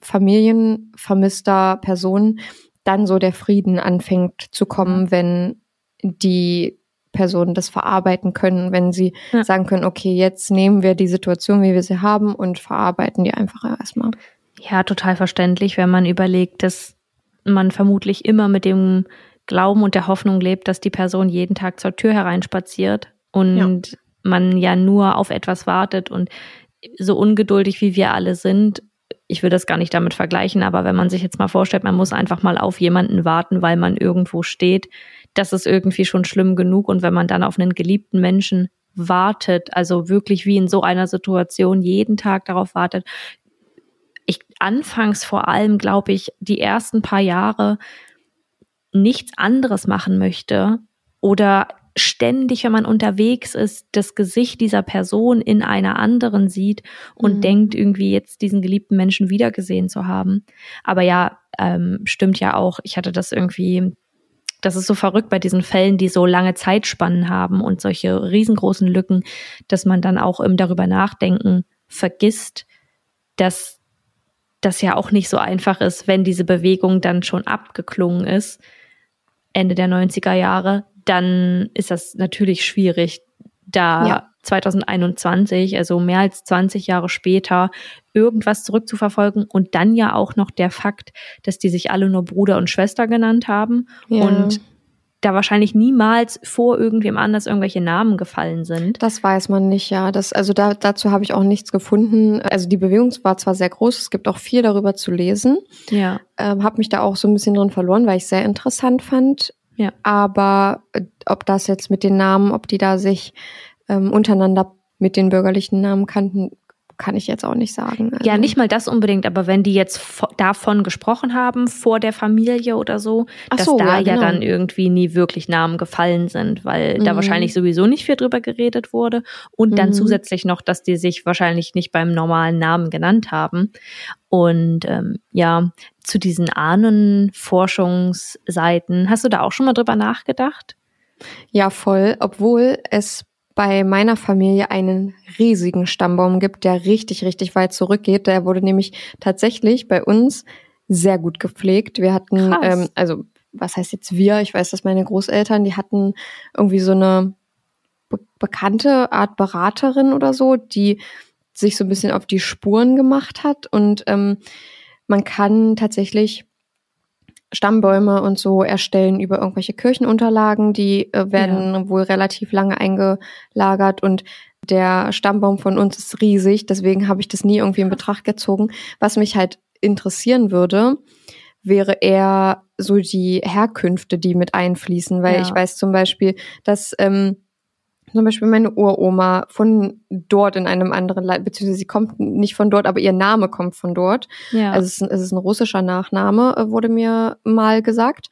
Familien vermisster Personen dann so der Frieden anfängt zu kommen, wenn die Personen das verarbeiten können, wenn sie Ja. sagen können, okay, jetzt nehmen wir die Situation, wie wir sie haben und verarbeiten die einfach erstmal. Ja, total verständlich, wenn man überlegt, dass man vermutlich immer mit dem Glauben und der Hoffnung lebt, dass die Person jeden Tag zur Tür hereinspaziert und man ja nur auf etwas wartet und so ungeduldig wie wir alle sind, ich will das gar nicht damit vergleichen, aber wenn man sich jetzt mal vorstellt, man muss einfach mal auf jemanden warten, weil man irgendwo steht, das ist irgendwie schon schlimm genug und wenn man dann auf einen geliebten Menschen wartet, also wirklich wie in so einer Situation jeden Tag darauf wartet, ich anfangs vor allem, glaube ich, die ersten paar Jahre nichts anderes machen möchte oder ständig, wenn man unterwegs ist, das Gesicht dieser Person in einer anderen sieht und Mhm. denkt, irgendwie jetzt diesen geliebten Menschen wiedergesehen zu haben. Aber ja, ähm, stimmt ja auch. Ich hatte das irgendwie, das ist so verrückt bei diesen Fällen, die so lange Zeitspannen haben und solche riesengroßen Lücken, dass man dann auch im darüber nachdenken vergisst, dass das ja auch nicht so einfach ist, wenn diese Bewegung dann schon abgeklungen ist, Ende der 90er Jahre, dann ist das natürlich schwierig, da Ja. 2021, also mehr als 20 Jahre später, irgendwas zurückzuverfolgen und dann ja auch noch der Fakt, dass die sich alle nur Bruder und Schwester genannt haben Ja. und da wahrscheinlich niemals vor irgendwem anders irgendwelche Namen gefallen sind. Das weiß man nicht, ja. Das, also da, dazu habe ich auch nichts gefunden. Also die Bewegung war zwar sehr groß, es gibt auch viel darüber zu lesen. Ja. Ähm, habe mich da auch so ein bisschen drin verloren, weil ich es sehr interessant fand. Ja. Aber äh, ob das jetzt mit den Namen, ob die da sich ähm, untereinander mit den bürgerlichen Namen kannten, kann ich jetzt auch nicht sagen. Ja, Also- nicht mal das unbedingt, aber wenn die jetzt vo- davon gesprochen haben, vor der Familie oder so, Ach dass so, da ja, ja, genau. dann irgendwie nie wirklich Namen gefallen sind, weil da Mhm. wahrscheinlich sowieso nicht viel drüber geredet wurde. Und dann Mhm. zusätzlich noch, dass die sich wahrscheinlich nicht beim normalen Namen genannt haben. Und ähm, ja, zu diesen Ahnenforschungsseiten, hast du da auch schon mal drüber nachgedacht? Ja, voll. Obwohl es bei meiner Familie einen riesigen Stammbaum gibt, der richtig, richtig weit zurückgeht. Der wurde nämlich tatsächlich bei uns sehr gut gepflegt. Wir hatten, Krass. ähm, also was heißt jetzt wir? Ich weiß, dass meine Großeltern, die hatten irgendwie so eine be bekannte Art Beraterin oder so, die sich so ein bisschen auf die Spuren gemacht hat. Und ähm, man kann tatsächlich Stammbäume und so erstellen über irgendwelche Kirchenunterlagen, die äh, werden wohl relativ lange eingelagert und der Stammbaum von uns ist riesig, deswegen habe ich das nie irgendwie in Betracht gezogen. Was mich halt interessieren würde, wäre eher so die Herkünfte, die mit einfließen, weil Ja. ich weiß zum Beispiel, dass ähm, zum Beispiel meine Uroma von dort in einem anderen Land, beziehungsweise sie kommt nicht von dort, aber ihr Name kommt von dort. Ja. Also es ist, ein, es ist ein russischer Nachname, äh, wurde mir mal gesagt.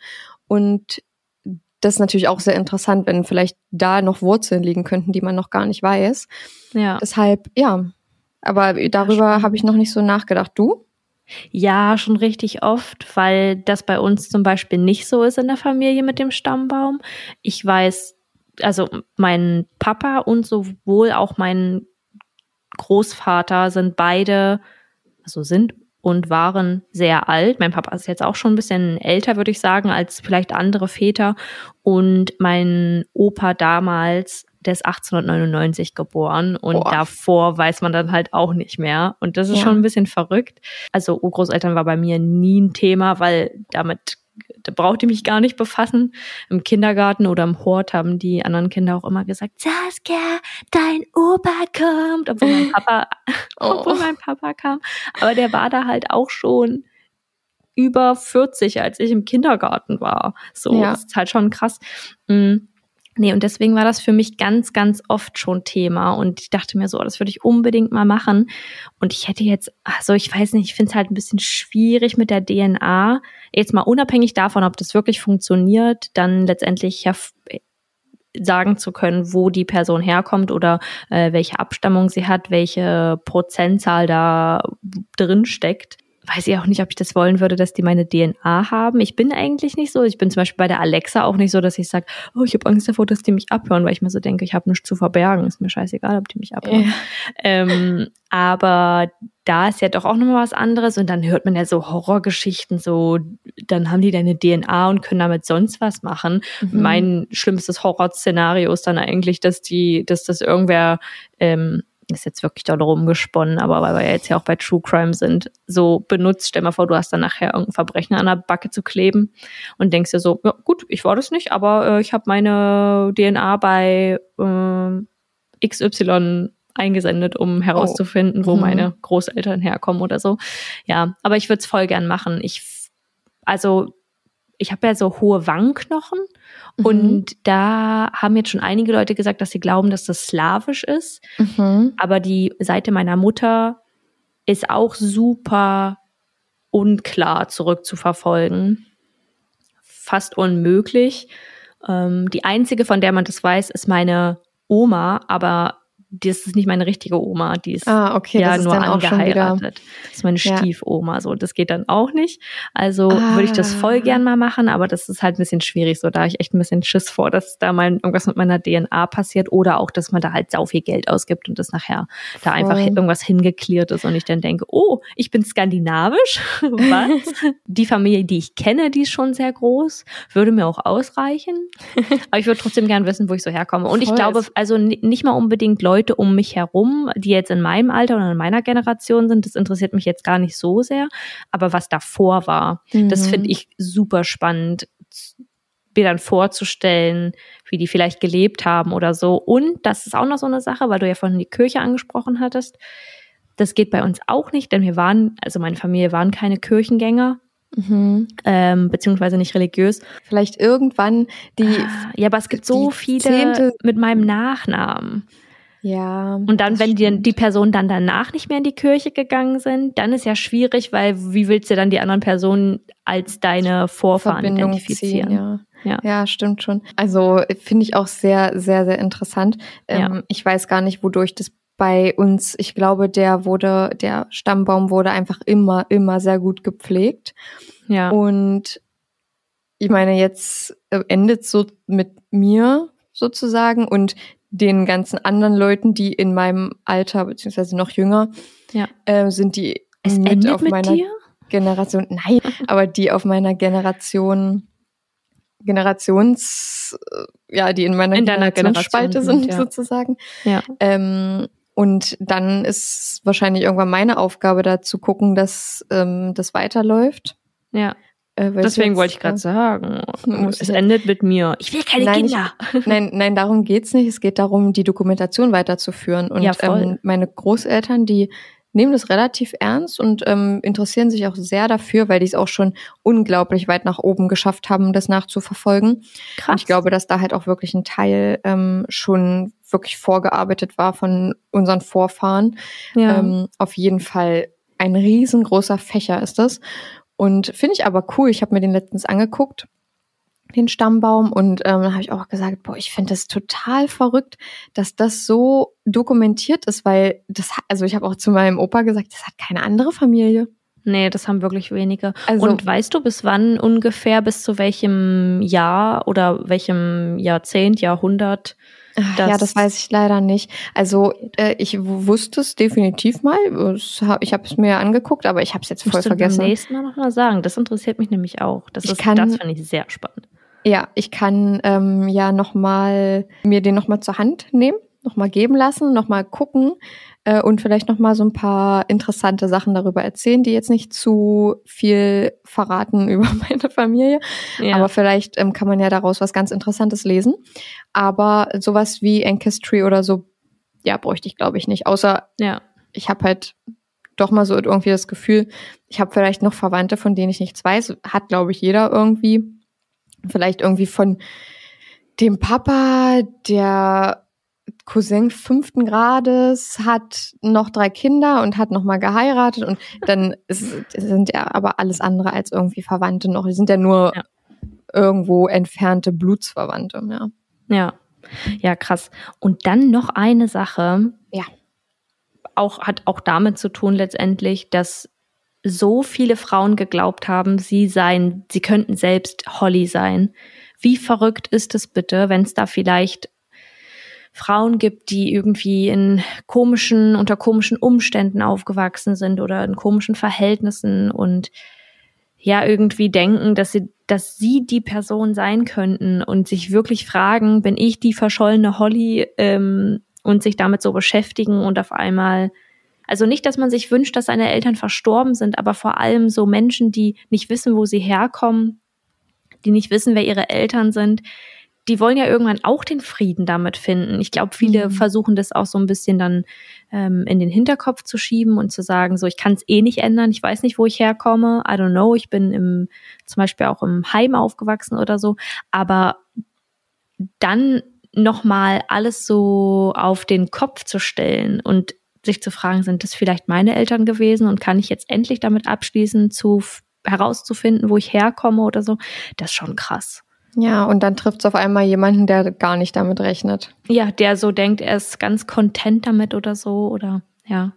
Und das ist natürlich auch sehr interessant, wenn vielleicht da noch Wurzeln liegen könnten, die man noch gar nicht weiß. ja. Deshalb, ja. Aber darüber habe ich noch nicht so nachgedacht. Du? Ja, schon richtig oft, weil das bei uns zum Beispiel nicht so ist in der Familie mit dem Stammbaum. Ich weiß, also mein Papa und sowohl auch mein Großvater sind beide, also sind und waren sehr alt. Mein Papa ist jetzt auch schon ein bisschen älter, würde ich sagen, als vielleicht andere Väter. Und mein Opa damals, der ist 1899 geboren und Boah. davor weiß man dann halt auch nicht mehr. Und das ist Ja. schon ein bisschen verrückt. Also Urgroßeltern war bei mir nie ein Thema, weil damit da brauchte ich mich gar nicht befassen. Im Kindergarten oder im Hort haben die anderen Kinder auch immer gesagt, Saskia, dein Opa kommt, obwohl mein Papa, Oh. obwohl mein Papa kam. Aber der war da halt auch schon über 40, als ich im Kindergarten war. So, Ja. das ist halt schon krass. Mm. Nee, und deswegen war das für mich ganz, ganz oft schon Thema. Und ich dachte mir so, das würde ich unbedingt mal machen. Und ich hätte jetzt, also ich weiß nicht, ich finde es halt ein bisschen schwierig mit der DNA. Jetzt mal unabhängig davon, ob das wirklich funktioniert, dann letztendlich f- sagen zu können, wo die Person herkommt oder äh, welche Abstammung sie hat, welche Prozentzahl da drin steckt. Weiß ich auch nicht, ob ich das wollen würde, dass die meine DNA haben. Ich bin eigentlich nicht so. Ich bin zum Beispiel bei der Alexa auch nicht so, dass ich sage, oh, ich habe Angst davor, dass die mich abhören, weil ich mir so denke, ich habe nichts zu verbergen. Ist mir scheißegal, ob die mich abhören. Ähm, aber da ist ja doch auch nochmal was anderes und dann hört man ja so Horrorgeschichten, so, dann haben die deine DNA und können damit sonst was machen. Mhm. Mein schlimmstes Horrorszenario ist dann eigentlich, dass die, dass das irgendwer, ähm, ist jetzt wirklich doll rumgesponnen, aber weil wir ja jetzt ja auch bei True Crime sind, so benutzt, stell mal vor, du hast dann nachher irgendein Verbrechen an der Backe zu kleben und denkst dir so, ja gut, ich war das nicht, aber äh, ich habe meine DNA bei äh, XY eingesendet, um herauszufinden, wo Mhm. meine Großeltern herkommen oder so. Ja, aber ich würde es voll gern machen. Ich, also ich habe ja so hohe Wangenknochen Mhm. und da haben jetzt schon einige Leute gesagt, dass sie glauben, dass das slawisch ist. Mhm. Aber die Seite meiner Mutter ist auch super unklar zurückzuverfolgen. Fast unmöglich. Ähm, die einzige, von der man das weiß, ist meine Oma, aber das ist nicht meine richtige Oma, die ist Ah, okay, ja nur angeheiratet. Das ist meine Ja. Stiefoma, so das geht dann auch nicht. Also Ah. würde ich das voll gern mal machen, aber das ist halt ein bisschen schwierig, so da hab ich echt ein bisschen Schiss vor, dass da mal irgendwas mit meiner DNA passiert oder auch, dass man da halt sau viel Geld ausgibt und das nachher da einfach Voll. irgendwas hingeklärt ist und ich dann denke, oh, ich bin skandinavisch, was? die Familie, die ich kenne, die ist schon sehr groß, würde mir auch ausreichen, aber ich würde trotzdem gern wissen, wo ich so herkomme und ich Voll. glaube, also ni- nicht mal unbedingt Leute um mich herum, die jetzt in meinem Alter oder in meiner Generation sind, das interessiert mich jetzt gar nicht so sehr, aber was davor war, das Mhm. finde ich super spannend, mir dann vorzustellen, wie die vielleicht gelebt haben oder so. Und das ist auch noch so eine Sache, weil du ja vorhin die Kirche angesprochen hattest. Das geht bei uns auch nicht, denn wir waren, also meine Familie waren keine Kirchengänger, Mhm. ähm, beziehungsweise nicht religiös. Vielleicht irgendwann die. ja, aber es gibt so viele zehnte- mit meinem Nachnamen. Ja. Und dann, wenn die, die Personen dann danach nicht mehr in die Kirche gegangen sind, dann ist ja schwierig, weil wie willst du dann die anderen Personen als deine Vorfahren Verbindung identifizieren? ziehen, ja. Ja. ja, stimmt schon. Also finde ich auch sehr, sehr, sehr interessant. Ähm, Ja. Ich weiß gar nicht, wodurch das bei uns, ich glaube, der wurde, der Stammbaum wurde einfach immer, immer sehr gut gepflegt. ja. Und ich meine, jetzt äh, endet so mit mir sozusagen und den ganzen anderen Leuten, die in meinem Alter beziehungsweise noch jünger Ja. äh, sind, die es mit auf mit meiner dir? Generation, nein, aber die auf meiner Generation, Generations, ja, die in meiner In Generationsspalte Generation sind, sind, ja. sozusagen. Ja. Ähm, und dann ist wahrscheinlich irgendwann meine Aufgabe, da zu gucken, dass ähm, das weiterläuft. Ja. Äh, Deswegen jetzt, wollte ich gerade äh, sagen, es ich- endet mit mir. Ich will keine Nein, ich- Kinder. Nein, nein, darum geht's nicht. Es geht darum, die Dokumentation weiterzuführen. Und Ja, voll. ähm, meine Großeltern, die nehmen das relativ ernst und ähm, interessieren sich auch sehr dafür, weil die es auch schon unglaublich weit nach oben geschafft haben, das nachzuverfolgen. Krass. Und ich glaube, dass da halt auch wirklich ein Teil ähm, schon wirklich vorgearbeitet war von unseren Vorfahren. ja. Ähm, auf jeden Fall ein riesengroßer Fächer ist das. Und finde ich aber cool. Ich habe mir den letztens angeguckt, den Stammbaum, und ähm, da habe ich auch gesagt, boah, ich finde das total verrückt, dass das so dokumentiert ist, weil das, also ich habe auch zu meinem Opa gesagt, das hat keine andere Familie. nee, das haben wirklich wenige. Also- Und weißt du, bis wann ungefähr, bis zu welchem Jahr oder welchem Jahrzehnt, Jahrhundert? Ja, Das- das weiß ich leider nicht. Also äh, ich wusste es definitiv mal. Ich habe es mir angeguckt, aber ich habe es jetzt voll Musst du beim vergessen. nächsten Mal noch mal sagen. Das interessiert mich nämlich auch. Das, Ich ist, kann- das finde ich sehr spannend. Ja, ich kann ähm, ja noch mal mir den noch mal zur Hand nehmen, noch mal geben lassen, noch mal gucken äh, und vielleicht noch mal so ein paar interessante Sachen darüber erzählen, die jetzt nicht zu viel verraten über meine Familie. Ja. Aber vielleicht ähm, kann man ja daraus was ganz Interessantes lesen. Aber sowas wie Ancestry oder so, ja, bräuchte ich glaube ich nicht. Außer ja. ich habe halt doch mal so irgendwie das Gefühl, ich habe vielleicht noch Verwandte, von denen ich nichts weiß. Hat, glaube ich, jeder irgendwie. Vielleicht irgendwie von dem Papa, der Cousin fünften Grades, hat noch drei Kinder und hat noch mal geheiratet und dann ist, sind ja aber alles andere als irgendwie Verwandte noch. Die sind ja nur Ja. irgendwo entfernte Blutsverwandte. Ja. Ja. Ja, krass. Und dann noch eine Sache. Ja. Auch, hat auch damit zu tun letztendlich, dass so viele Frauen geglaubt haben, sie seien, sie könnten selbst Holly sein. Wie verrückt ist es bitte, wenn es da vielleicht Frauen gibt, die irgendwie in komischen, unter komischen Umständen aufgewachsen sind oder in komischen Verhältnissen und ja irgendwie denken, dass sie, dass sie die Person sein könnten und sich wirklich fragen, bin ich die verschollene Holly ähm, und sich damit so beschäftigen und auf einmal, also nicht, dass man sich wünscht, dass seine Eltern verstorben sind, aber vor allem so Menschen, die nicht wissen, wo sie herkommen, die nicht wissen, wer ihre Eltern sind, die wollen ja irgendwann auch den Frieden damit finden. Ich glaube, viele Mhm. versuchen das auch so ein bisschen dann ähm, in den Hinterkopf zu schieben und zu sagen, so ich kann es eh nicht ändern, ich weiß nicht, wo ich herkomme, I don't know, ich bin im zum Beispiel auch im Heim aufgewachsen oder so, aber dann nochmal alles so auf den Kopf zu stellen und sich zu fragen, sind das vielleicht meine Eltern gewesen und kann ich jetzt endlich damit abschließen, zu herauszufinden, wo ich herkomme oder so, das ist schon krass. Ja, und dann trifft es auf einmal jemanden, der gar nicht damit rechnet. Ja, der so denkt, er ist ganz content damit oder so oder ja.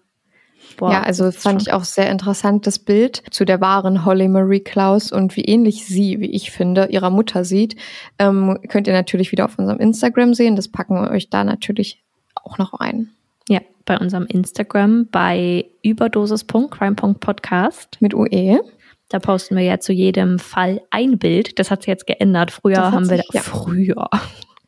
Boah, ja, also fand ich auch sehr interessant das Bild zu der wahren Holly Marie Klaus und wie ähnlich sie, wie ich finde, ihrer Mutter sieht. Ähm, könnt ihr natürlich wieder auf unserem Instagram sehen. Das packen wir euch da natürlich auch noch ein. Ja, bei unserem Instagram bei überdosis.crime.podcast. Mit UE. Da posten wir ja zu jedem Fall ein Bild. Das hat sich jetzt geändert. Früher haben wir sich- ja. früher.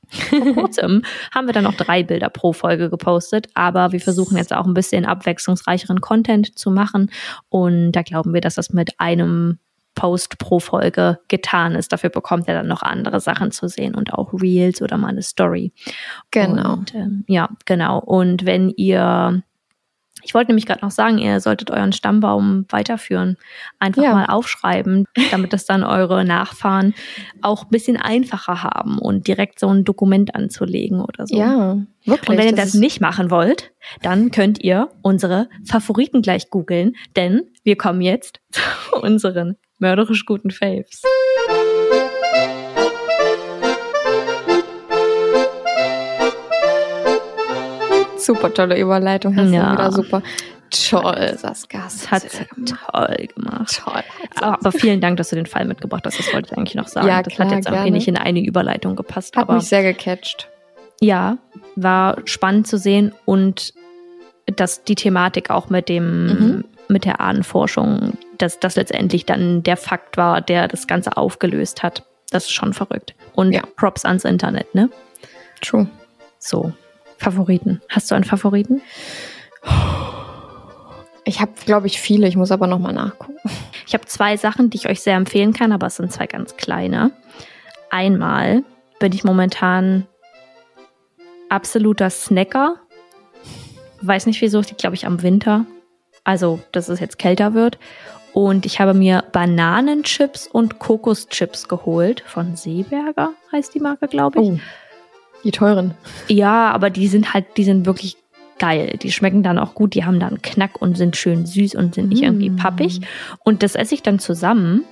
Vor kurzem haben wir dann noch drei Bilder pro Folge gepostet, aber wir versuchen jetzt auch ein bisschen abwechslungsreicheren Content zu machen und da glauben wir, dass das mit einem Post pro Folge getan ist. Dafür bekommt er dann noch andere Sachen zu sehen und auch Reels oder mal eine Story. Genau. Und, ähm, ja, genau. Und wenn ihr Ich wollte nämlich gerade noch sagen, ihr solltet euren Stammbaum weiterführen. Einfach Ja. mal aufschreiben, damit das dann eure Nachfahren auch ein bisschen einfacher haben und direkt so ein Dokument anzulegen oder so. Ja, wirklich. Und wenn ihr das ist- nicht machen wollt, dann könnt ihr unsere Favoriten gleich googeln, denn wir kommen jetzt zu unseren mörderisch guten Faves. Super tolle Überleitung, hast Ja. du wieder super. Toll, Saskia. hat toll gemacht. Toll. Aber vielen Dank, dass du den Fall mitgebracht hast. Das wollte ich eigentlich noch sagen. Ja, das klar, hat jetzt irgendwie gerne. nicht in eine Überleitung gepasst. Hat aber mich sehr gecatcht. ja, war spannend zu sehen und dass die Thematik auch mit dem Mhm. mit der Ahnenforschung, dass das letztendlich dann der Fakt war, der das Ganze aufgelöst hat. Das ist schon verrückt. Und Ja. Props ans Internet, ne? True. So. Favoriten. Hast du einen Favoriten? Ich habe, glaube ich, viele. Ich muss aber noch mal nachgucken. Ich habe zwei Sachen, die ich euch sehr empfehlen kann, aber es sind zwei ganz kleine. Einmal bin ich momentan absoluter Snacker. Weiß nicht wieso, die glaube ich am Winter. Also, dass es jetzt kälter wird. Und ich habe mir Bananenchips und Kokoschips geholt von Seeberger, heißt die Marke, glaube ich. Oh, die teuren. Ja, aber die sind halt, die sind wirklich geil. Die schmecken dann auch gut, die haben dann Knack und sind schön süß und sind nicht irgendwie Mm. pappig. Und das esse ich dann zusammen.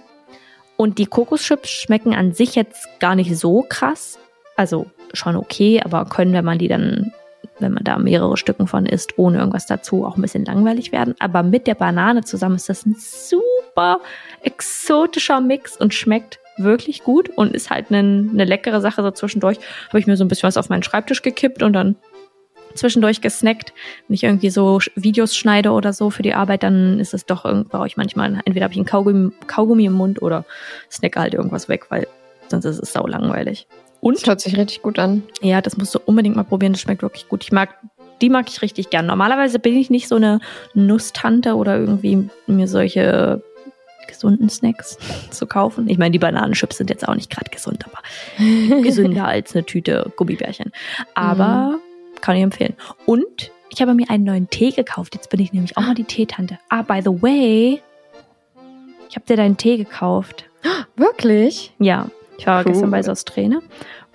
Und die Kokoschips schmecken an sich jetzt gar nicht so krass. Also schon okay, aber können, wenn man die dann, wenn man da mehrere Stücken von isst, ohne irgendwas dazu, auch ein bisschen langweilig werden. Aber mit der Banane zusammen ist das ein super exotischer Mix und schmeckt wirklich gut und ist halt eine, eine leckere Sache. So zwischendurch habe ich mir so ein bisschen was auf meinen Schreibtisch gekippt und dann zwischendurch gesnackt. Wenn ich irgendwie so Videos schneide oder so für die Arbeit, dann ist es doch irgendwie, brauche ich manchmal, entweder habe ich einen Kaugummi, Kaugummi im Mund oder snacke halt irgendwas weg, weil sonst ist es sau langweilig. Und Das hört sich richtig gut an. ja, das musst du unbedingt mal probieren. Das schmeckt wirklich gut. Ich mag, die mag ich richtig gern. Normalerweise bin ich nicht so eine Nusstante oder irgendwie mir solche gesunden Snacks zu kaufen. Ich meine, die Bananenchips sind jetzt auch nicht gerade gesund, aber gesünder als eine Tüte Gummibärchen. Aber kann ich empfehlen. Und ich habe mir einen neuen Tee gekauft. Jetzt bin ich nämlich auch mal die Teetante. Ah, by the way, ich habe dir deinen Tee gekauft. Wirklich? Ja, ich war Cool. gestern bei Sostrene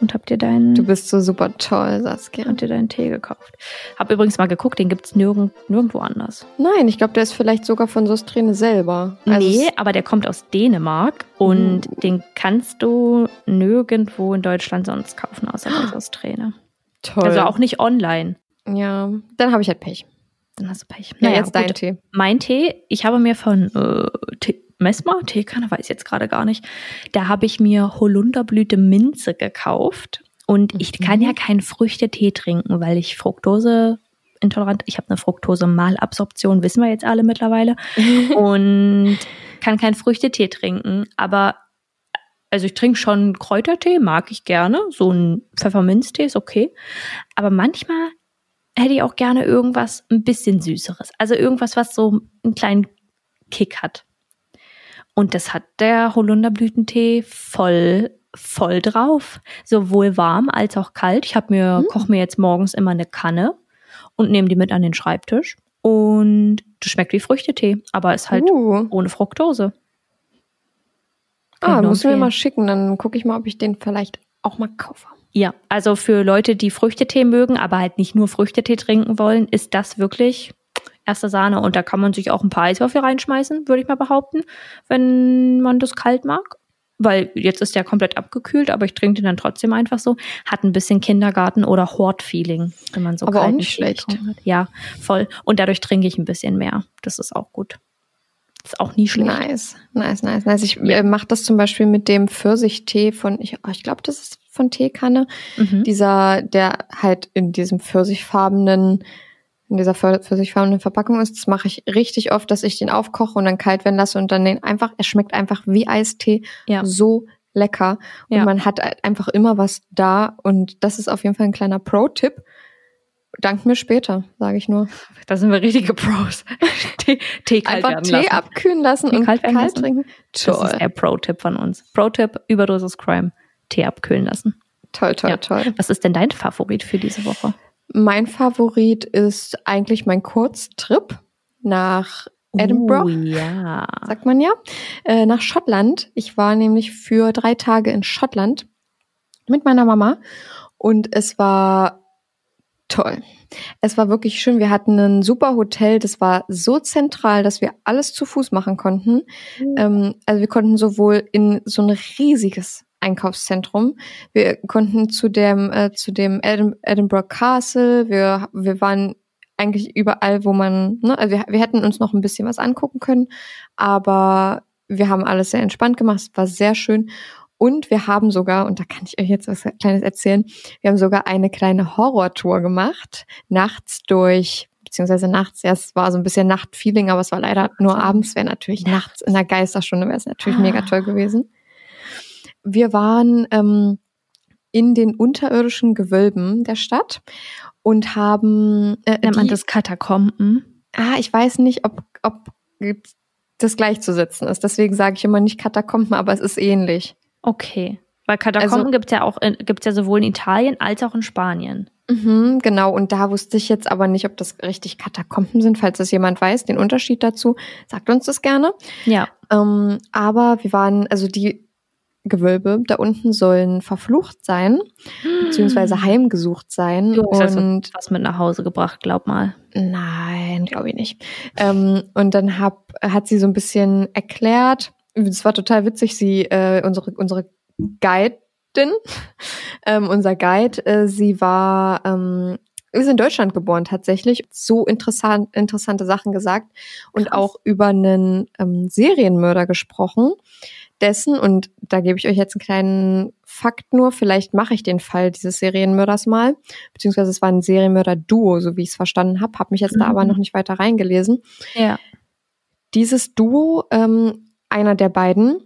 und hab dir deinen Du bist so super toll, Saskia. Hat dir deinen Tee gekauft. Hab übrigens mal geguckt, den gibt's nirgend, nirgendwo anders. Nein, ich glaube, der ist vielleicht sogar von Sostrene selber. Also nee, aber der kommt aus Dänemark und Uh. den kannst du nirgendwo in Deutschland sonst kaufen, außer bei Sostrene. toll. Also auch nicht online. Ja, dann habe ich halt Pech. Dann hast du Pech. Ja, Naja, jetzt dein gut. Tee. Mein Tee, ich habe mir von äh, Tee, Messmer, Teekanne, weiß ich jetzt gerade gar nicht, da habe ich mir Holunderblüte Minze gekauft. Und ich kann ja keinen Früchtetee trinken, weil ich Fructose intolerant, ich habe eine Fructose-Malabsorption, wissen wir jetzt alle mittlerweile. und kann keinen Früchtetee trinken, aber also ich trinke schon Kräutertee, mag ich gerne. So ein Pfefferminztee ist okay. Aber manchmal hätte ich auch gerne irgendwas ein bisschen Süßeres. Also irgendwas, was so einen kleinen Kick hat. Und das hat der Holunderblütentee voll, voll drauf. Sowohl warm als auch kalt. Ich habe mir, Hm. koche mir jetzt morgens immer eine Kanne und nehme die mit an den Schreibtisch. Und das schmeckt wie Früchtetee, aber ist halt uh. ohne Fructose. Kann Ah, du mir mal schicken, dann gucke ich mal, ob ich den vielleicht auch mal kaufe. Ja, also für Leute, die Früchtetee mögen, aber halt nicht nur Früchtetee trinken wollen, ist das wirklich erste Sahne. Und da kann man sich auch ein paar Eiswürfel reinschmeißen, würde ich mal behaupten, wenn man das kalt mag. Weil jetzt ist der komplett abgekühlt, aber ich trinke den dann trotzdem einfach so. Hat ein bisschen Kindergarten- oder Hort-Feeling, wenn man so Aber auch kalten nicht schlecht. Hat. Ja, voll. Und dadurch trinke ich ein bisschen mehr. Das ist auch gut. Ist auch nie schlecht. Nice, nice, nice, nice. Ich äh, mache das zum Beispiel mit dem Pfirsichtee von, ich, oh, ich glaube, das ist von Teekanne. Mhm. Dieser, der halt in diesem pfirsichfarbenen, in dieser pfir- pfirsichfarbenen Verpackung ist. Das mache ich richtig oft, dass ich den aufkoche und dann kalt werden lasse und dann den einfach, er schmeckt einfach wie Eistee. Ja. So lecker. Und Ja. man hat einfach immer was da und das ist auf jeden Fall ein kleiner Pro-Tipp. Dank mir später, sage ich nur. Da sind wir richtige Pros. Tee, Tee kalt Einfach Tee lassen. abkühlen lassen Tee und kalt kalt, lassen? trinken. Das Toll, ist der Pro-Tipp von uns. Pro-Tipp, Überdosis Crime. Tee abkühlen lassen. toll, toll, Ja. toll. Was ist denn dein Favorit für diese Woche? Mein Favorit ist eigentlich mein Kurztrip nach Edinburgh, Oh, ja. sagt man ja, äh, nach Schottland. Ich war nämlich für drei Tage in Schottland mit meiner Mama und es war toll. Es war wirklich schön. Wir hatten ein super Hotel. Das war so zentral, dass wir alles zu Fuß machen konnten. Ähm, also wir konnten sowohl in so ein riesiges Einkaufszentrum. Wir konnten zu dem äh, zu dem Edin Edinburgh Castle. Wir wir waren eigentlich überall, wo man. Ne, also wir, wir hätten uns noch ein bisschen was angucken können, aber wir haben alles sehr entspannt gemacht. Es war sehr schön. Und wir haben sogar, und da kann ich euch jetzt was Kleines erzählen, wir haben sogar eine kleine Horrortour gemacht, nachts durch, beziehungsweise nachts, ja, es war so ein bisschen Nachtfeeling, aber es war leider nur abends, wäre natürlich nachts in der Geisterstunde, wäre es natürlich mega toll gewesen. Wir waren ähm, in den unterirdischen Gewölben der Stadt und haben äh, Nennt man das Katakomben? Ah, ich weiß nicht, ob, ob das gleichzusetzen ist. Deswegen sage ich immer nicht Katakomben, aber es ist ähnlich. Okay. Weil Katakomben Also- gibt's ja auch in, gibt's ja sowohl in Italien als auch in Spanien. Mhm, genau, und da wusste ich jetzt aber nicht, ob das richtig Katakomben sind. Falls das jemand weiß, den Unterschied dazu, sagt uns das gerne. Ja. Ähm, aber wir waren, also die Gewölbe da unten sollen verflucht sein, beziehungsweise heimgesucht sein. Du hast also und was mit nach Hause gebracht, glaub mal. Nein, glaube ich nicht. Ähm, und dann hab, hat sie so ein bisschen erklärt. Es war total witzig. Sie, äh, unsere unsere Guidin, ähm, unser Guide, äh, sie war, ähm, ist in Deutschland geboren tatsächlich. So interessant, interessante Sachen gesagt und Krass. auch über einen ähm, Serienmörder gesprochen. Dessen, und da gebe ich euch jetzt einen kleinen Fakt nur, vielleicht mache ich den Fall dieses Serienmörders mal, beziehungsweise es war ein Serienmörder-Duo, so wie ich es verstanden habe, habe mich jetzt da Mhm. aber noch nicht weiter reingelesen. Ja. Dieses Duo, ähm, einer der beiden,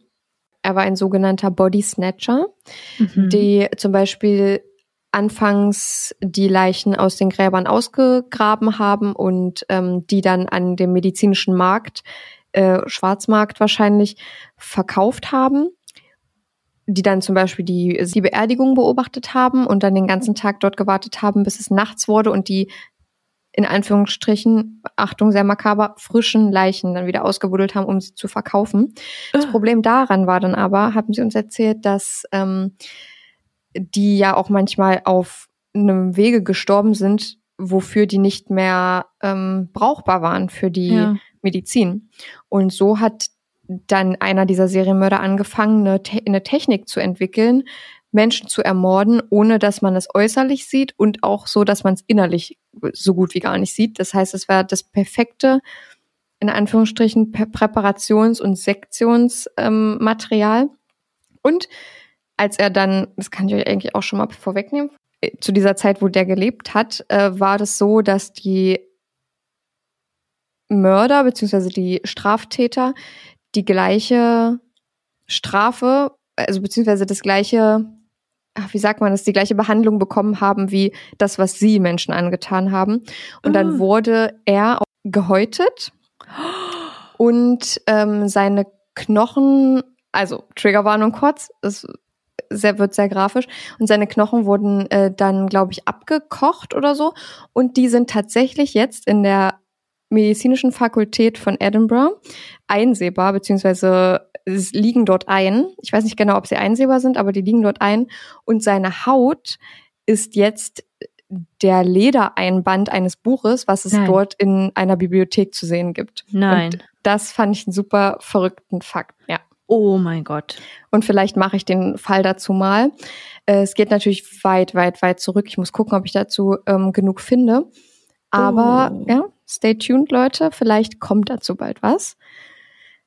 er war ein sogenannter Body Snatcher, Mhm. die zum Beispiel anfangs die Leichen aus den Gräbern ausgegraben haben und ähm, die dann an dem medizinischen Markt, äh, Schwarzmarkt wahrscheinlich, verkauft haben. Die dann zum Beispiel die, die Beerdigung beobachtet haben und dann den ganzen Tag dort gewartet haben, bis es nachts wurde und die in Anführungsstrichen, Achtung, sehr makaber, frischen Leichen dann wieder ausgebuddelt haben, um sie zu verkaufen. Das Problem daran war dann aber, haben sie uns erzählt, dass ähm, die ja auch manchmal auf einem Wege gestorben sind, wofür die nicht mehr ähm, brauchbar waren für die Ja. Medizin. Und so hat dann einer dieser Serienmörder angefangen, eine, Te eine Technik zu entwickeln, Menschen zu ermorden, ohne dass man es äußerlich sieht und auch so, dass man es innerlich so gut wie gar nicht sieht. Das heißt, es wäre das perfekte, in Anführungsstrichen, Prä- Präparations- und Sektionsmaterial. Ähm, und als er dann, das kann ich euch eigentlich auch schon mal vorwegnehmen, äh, zu dieser Zeit, wo der gelebt hat, äh, war das so, dass die Mörder beziehungsweise die Straftäter die gleiche Strafe, also beziehungsweise das gleiche, ach, wie sagt man das, die gleiche Behandlung bekommen haben wie das, was sie Menschen angetan haben. Und dann Ah. wurde er auch gehäutet und ähm, seine Knochen, also Triggerwarnung kurz, es sehr, wird sehr grafisch. Und seine Knochen wurden äh, dann, glaube ich, abgekocht oder so. Und die sind tatsächlich jetzt in der medizinischen Fakultät von Edinburgh einsehbar, beziehungsweise es liegen dort ein. Ich weiß nicht genau, ob sie einsehbar sind, aber die liegen dort ein. Und seine Haut ist jetzt der Ledereinband eines Buches, was es Nein. dort in einer Bibliothek zu sehen gibt. Nein. Und das fand ich einen super verrückten Fakt, ja. oh mein Gott. Und vielleicht mache ich den Fall dazu mal. Äh, es geht natürlich weit, weit, weit zurück. Ich muss gucken, ob ich dazu ähm, genug finde. Aber Oh. ja, stay tuned, Leute. Vielleicht kommt dazu bald was.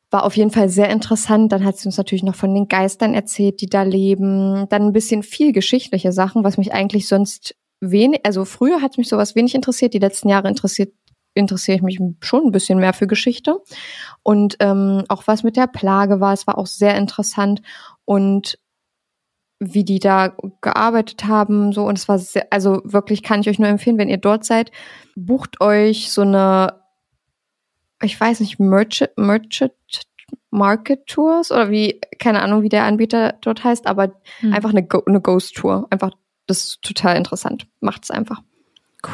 War auf jeden Fall sehr interessant. Dann hat sie uns natürlich noch von den Geistern erzählt, die da leben. Dann ein bisschen viel geschichtliche Sachen, was mich eigentlich sonst wenig, also früher hat mich sowas wenig interessiert. Die letzten Jahre interessiert interessiere ich mich schon ein bisschen mehr für Geschichte. Und ähm, auch was mit der Plage war, es war auch sehr interessant. Und wie die da gearbeitet haben, so und es war sehr, also wirklich kann ich euch nur empfehlen, wenn ihr dort seid, bucht euch so eine, ich weiß nicht, Merchant, Merchant Market Tours oder wie, keine Ahnung, wie der Anbieter dort heißt, aber Hm. einfach eine, Go eine Ghost Tour. Einfach, das ist total interessant. Macht's einfach.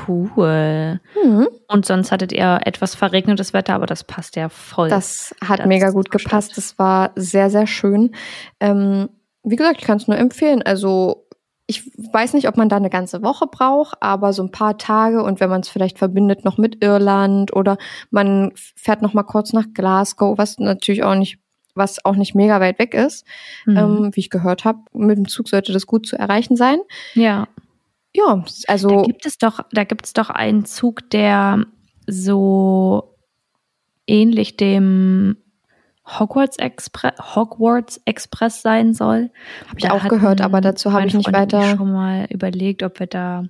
Cool. Mhm. Und sonst hattet ihr etwas verregnetes Wetter, aber das passt ja voll. Das hat Das mega gut gepasst. statt. Das war sehr, sehr schön. Ähm, wie gesagt, ich kann es nur empfehlen. Also ich weiß nicht, ob man da eine ganze Woche braucht, aber so ein paar Tage und wenn man es vielleicht verbindet noch mit Irland oder man fährt noch mal kurz nach Glasgow, was natürlich auch nicht was auch nicht mega weit weg ist, Mhm. ähm, wie ich gehört habe. Mit dem Zug sollte das gut zu erreichen sein. ja. Ja, Da also gibt es doch, da gibt es doch einen Zug, der so ähnlich dem Hogwarts Express, Hogwarts Express sein soll. habe ich auch gehört, aber dazu habe ich nicht weiter. schon mal überlegt, ob wir da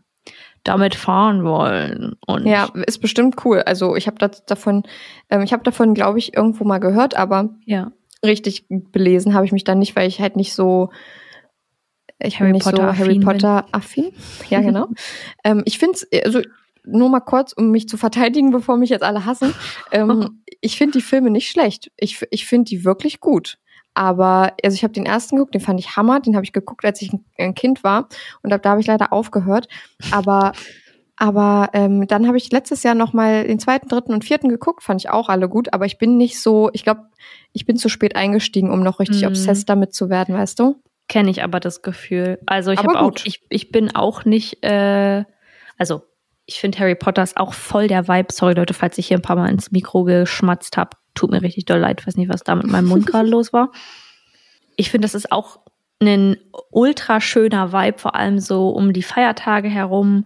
damit fahren wollen. Und Ja, ist bestimmt cool. Also ich habe davon, ähm, ich habe davon, glaube ich, irgendwo mal gehört, aber ja. richtig belesen habe ich mich dann nicht, weil ich halt nicht so ich Harry bin nicht so Potter Harry affin bin. Potter affin. Ja, genau. ähm, ich finde es, also nur mal kurz, um mich zu verteidigen, bevor mich jetzt alle hassen. Ähm, ich finde die Filme nicht schlecht. Ich, ich finde die wirklich gut. Aber, also ich habe den ersten geguckt, den fand ich Hammer, den habe ich geguckt, als ich ein, Kind war. Und ab da habe ich leider aufgehört. Aber, aber ähm, dann habe ich letztes Jahr nochmal den zweiten, dritten und vierten geguckt, fand ich auch alle gut. Aber ich bin nicht so, ich glaube, ich bin zu spät eingestiegen, um noch richtig Mhm. obsessed damit zu werden, weißt du? Kenne ich aber das Gefühl. Also ich habe auch, ich, ich bin auch nicht, äh, also ich finde Harry Potter ist auch voll der Vibe. Sorry Leute, falls ich hier ein paar Mal ins Mikro geschmatzt habe. Tut mir richtig doll leid. Weiß nicht, was da mit meinem Mund gerade los war. Ich finde, das ist auch ein ultra schöner Vibe, vor allem so um die Feiertage herum.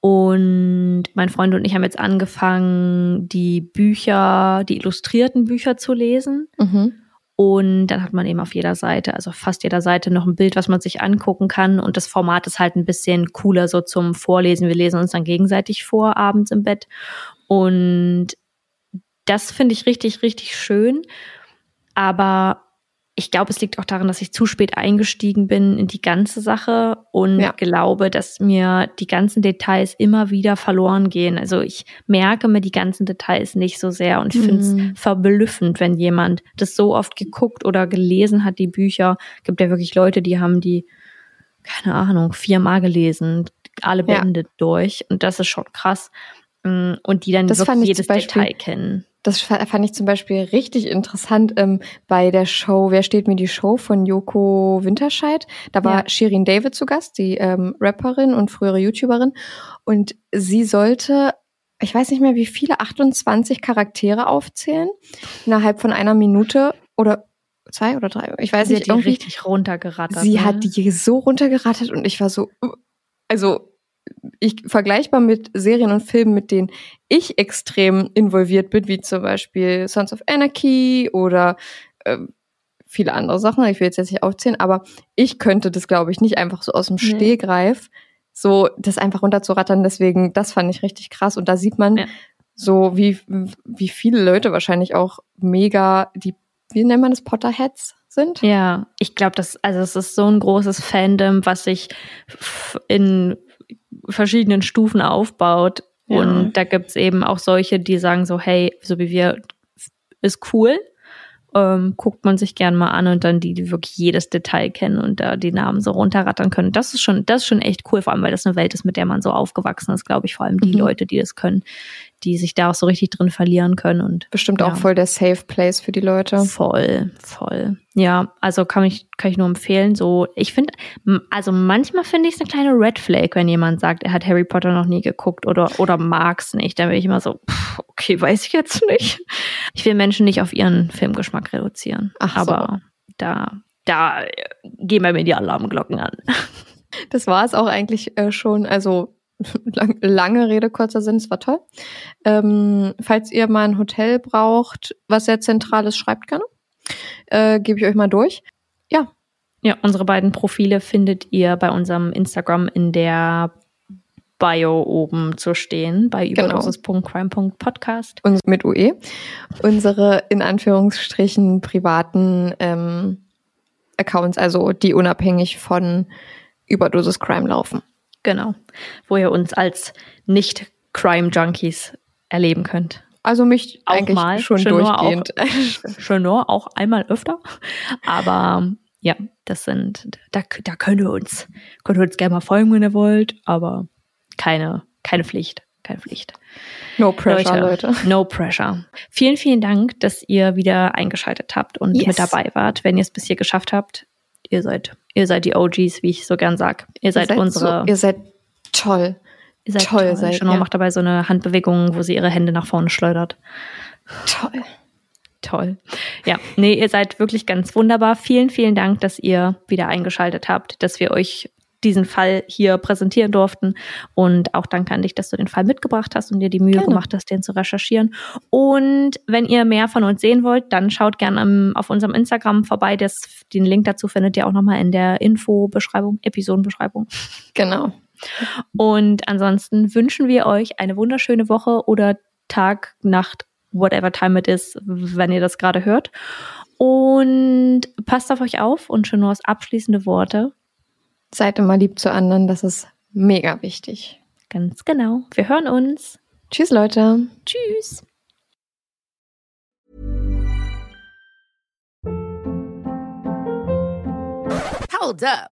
Und mein Freund und ich haben jetzt angefangen, die Bücher, die illustrierten Bücher zu lesen. Mhm. Und dann hat man eben auf jeder Seite, also fast jeder Seite noch ein Bild, was man sich angucken kann. Und das Format ist halt ein bisschen cooler so zum Vorlesen. Wir lesen uns dann gegenseitig vor, abends im Bett. Und das finde ich richtig, richtig schön. Aber ich glaube, es liegt auch daran, dass ich zu spät eingestiegen bin in die ganze Sache und Ja. glaube, dass mir die ganzen Details immer wieder verloren gehen. Also ich merke mir die ganzen Details nicht so sehr und ich finde es Mhm. verblüffend, wenn jemand das so oft geguckt oder gelesen hat, die Bücher. Gibt ja wirklich Leute, die haben die, keine Ahnung, viermal gelesen, alle Ja. Bände durch und das ist schon krass. Mm, Und die dann Das wirklich ich jedes Detail kennen. Das fa- fand ich zum Beispiel richtig interessant ähm, bei der Show Wer steht mir die Show von Joko Winterscheid. Da war Ja. Shirin David zu Gast, die ähm, Rapperin und frühere YouTuberin. Und sie sollte, ich weiß nicht mehr wie viele, 28 Charaktere aufzählen innerhalb von einer Minute oder zwei oder drei. Ich weiß Sie nicht, hat die richtig runtergerattert. Sie ne? hat die so runtergerattert und ich war so, also ich vergleichbar mit Serien und Filmen, mit denen ich extrem involviert bin, wie zum Beispiel Sons of Anarchy oder ähm, viele andere Sachen. Ich will jetzt jetzt nicht aufzählen, aber ich könnte das, glaube ich, nicht einfach so aus dem Nee. Stehgreif so das einfach runterzurattern. Deswegen, das fand ich richtig krass. Und da sieht man Ja. so, wie, wie viele Leute wahrscheinlich auch mega die, wie nennt man das, Potterheads sind. Ja, ich glaube, das, also es ist so ein großes Fandom, was sich in verschiedenen Stufen aufbaut. Ja. Und da gibt's eben auch solche, die sagen so, hey, so wie wir, ist cool. Ähm, guckt man sich gern mal an und dann die, die wirklich jedes Detail kennen und da die Namen so runterrattern können. Das ist schon, das ist schon echt cool, vor allem weil das eine Welt ist, mit der man so aufgewachsen ist, glaube ich, vor allem die Mhm. Leute, die das können, die sich da auch so richtig drin verlieren können und Bestimmt Ja. auch voll der Safe Place für die Leute. Voll, voll. Ja, also kann ich, kann ich nur empfehlen. So, ich finde, also manchmal finde ich es eine kleine Red Flag, wenn jemand sagt, er hat Harry Potter noch nie geguckt oder, oder mag's nicht. Dann bin ich immer so, pff, okay, weiß ich jetzt nicht. Ich will Menschen nicht auf ihren Filmgeschmack reduzieren. Ach so. Aber da, da äh, gehen bei mir die Alarmglocken an. Das war es auch eigentlich äh, schon. Also lang, lange Rede, kurzer Sinn, es war toll. Ähm, falls ihr mal ein Hotel braucht, was sehr zentral ist, schreibt gerne. Äh, Gebe ich euch mal durch. Ja, unsere beiden Profile findet ihr bei unserem Instagram in der Bio oben zu stehen, bei Genau. überdosis.crime.podcast. Und mit UE. Unsere in Anführungsstrichen privaten ähm, Accounts, also die unabhängig von Überdosis Crime laufen. Genau. Wo ihr uns als Nicht-Crime-Junkies erleben könnt. Also mich Auch eigentlich mal. schon nur durchgehend. Schon nur, auch einmal öfter. Aber ja, das sind, da, da könnt ihr uns, könnt ihr uns gerne mal folgen, wenn ihr wollt, aber keine keine Pflicht. Keine Pflicht. No pressure, Leute. No pressure. Vielen, vielen Dank, dass ihr wieder eingeschaltet habt und Yes. mit dabei wart. Wenn ihr es bis hier geschafft habt, ihr seid, ihr seid die OGs, wie ich so gern sag. Ihr seid, unsere. So, ihr seid toll. ihr seid toll, toll. seid Chanel ihr. macht dabei so eine Handbewegung, wo sie ihre Hände nach vorne schleudert. Toll. Toll. Ja, nee, ihr seid wirklich ganz wunderbar. Vielen, vielen Dank, dass ihr wieder eingeschaltet habt, dass wir euch diesen Fall hier präsentieren durften. Und auch danke an dich, dass du den Fall mitgebracht hast und dir die Mühe Gerne. gemacht hast, den zu recherchieren. Und wenn ihr mehr von uns sehen wollt, dann schaut gerne auf unserem Instagram vorbei. Das, den Link dazu findet ihr auch nochmal in der Info-Beschreibung, Episodenbeschreibung. Genau. Und ansonsten wünschen wir euch eine wunderschöne Woche oder Tag, Nacht, whatever time it is, wenn ihr das gerade hört. Und passt auf euch auf und schon nur als abschließende Worte. Seid immer lieb zu anderen, das ist mega wichtig. Ganz genau. Wir hören uns. Tschüss, Leute. Tschüss. Hold up.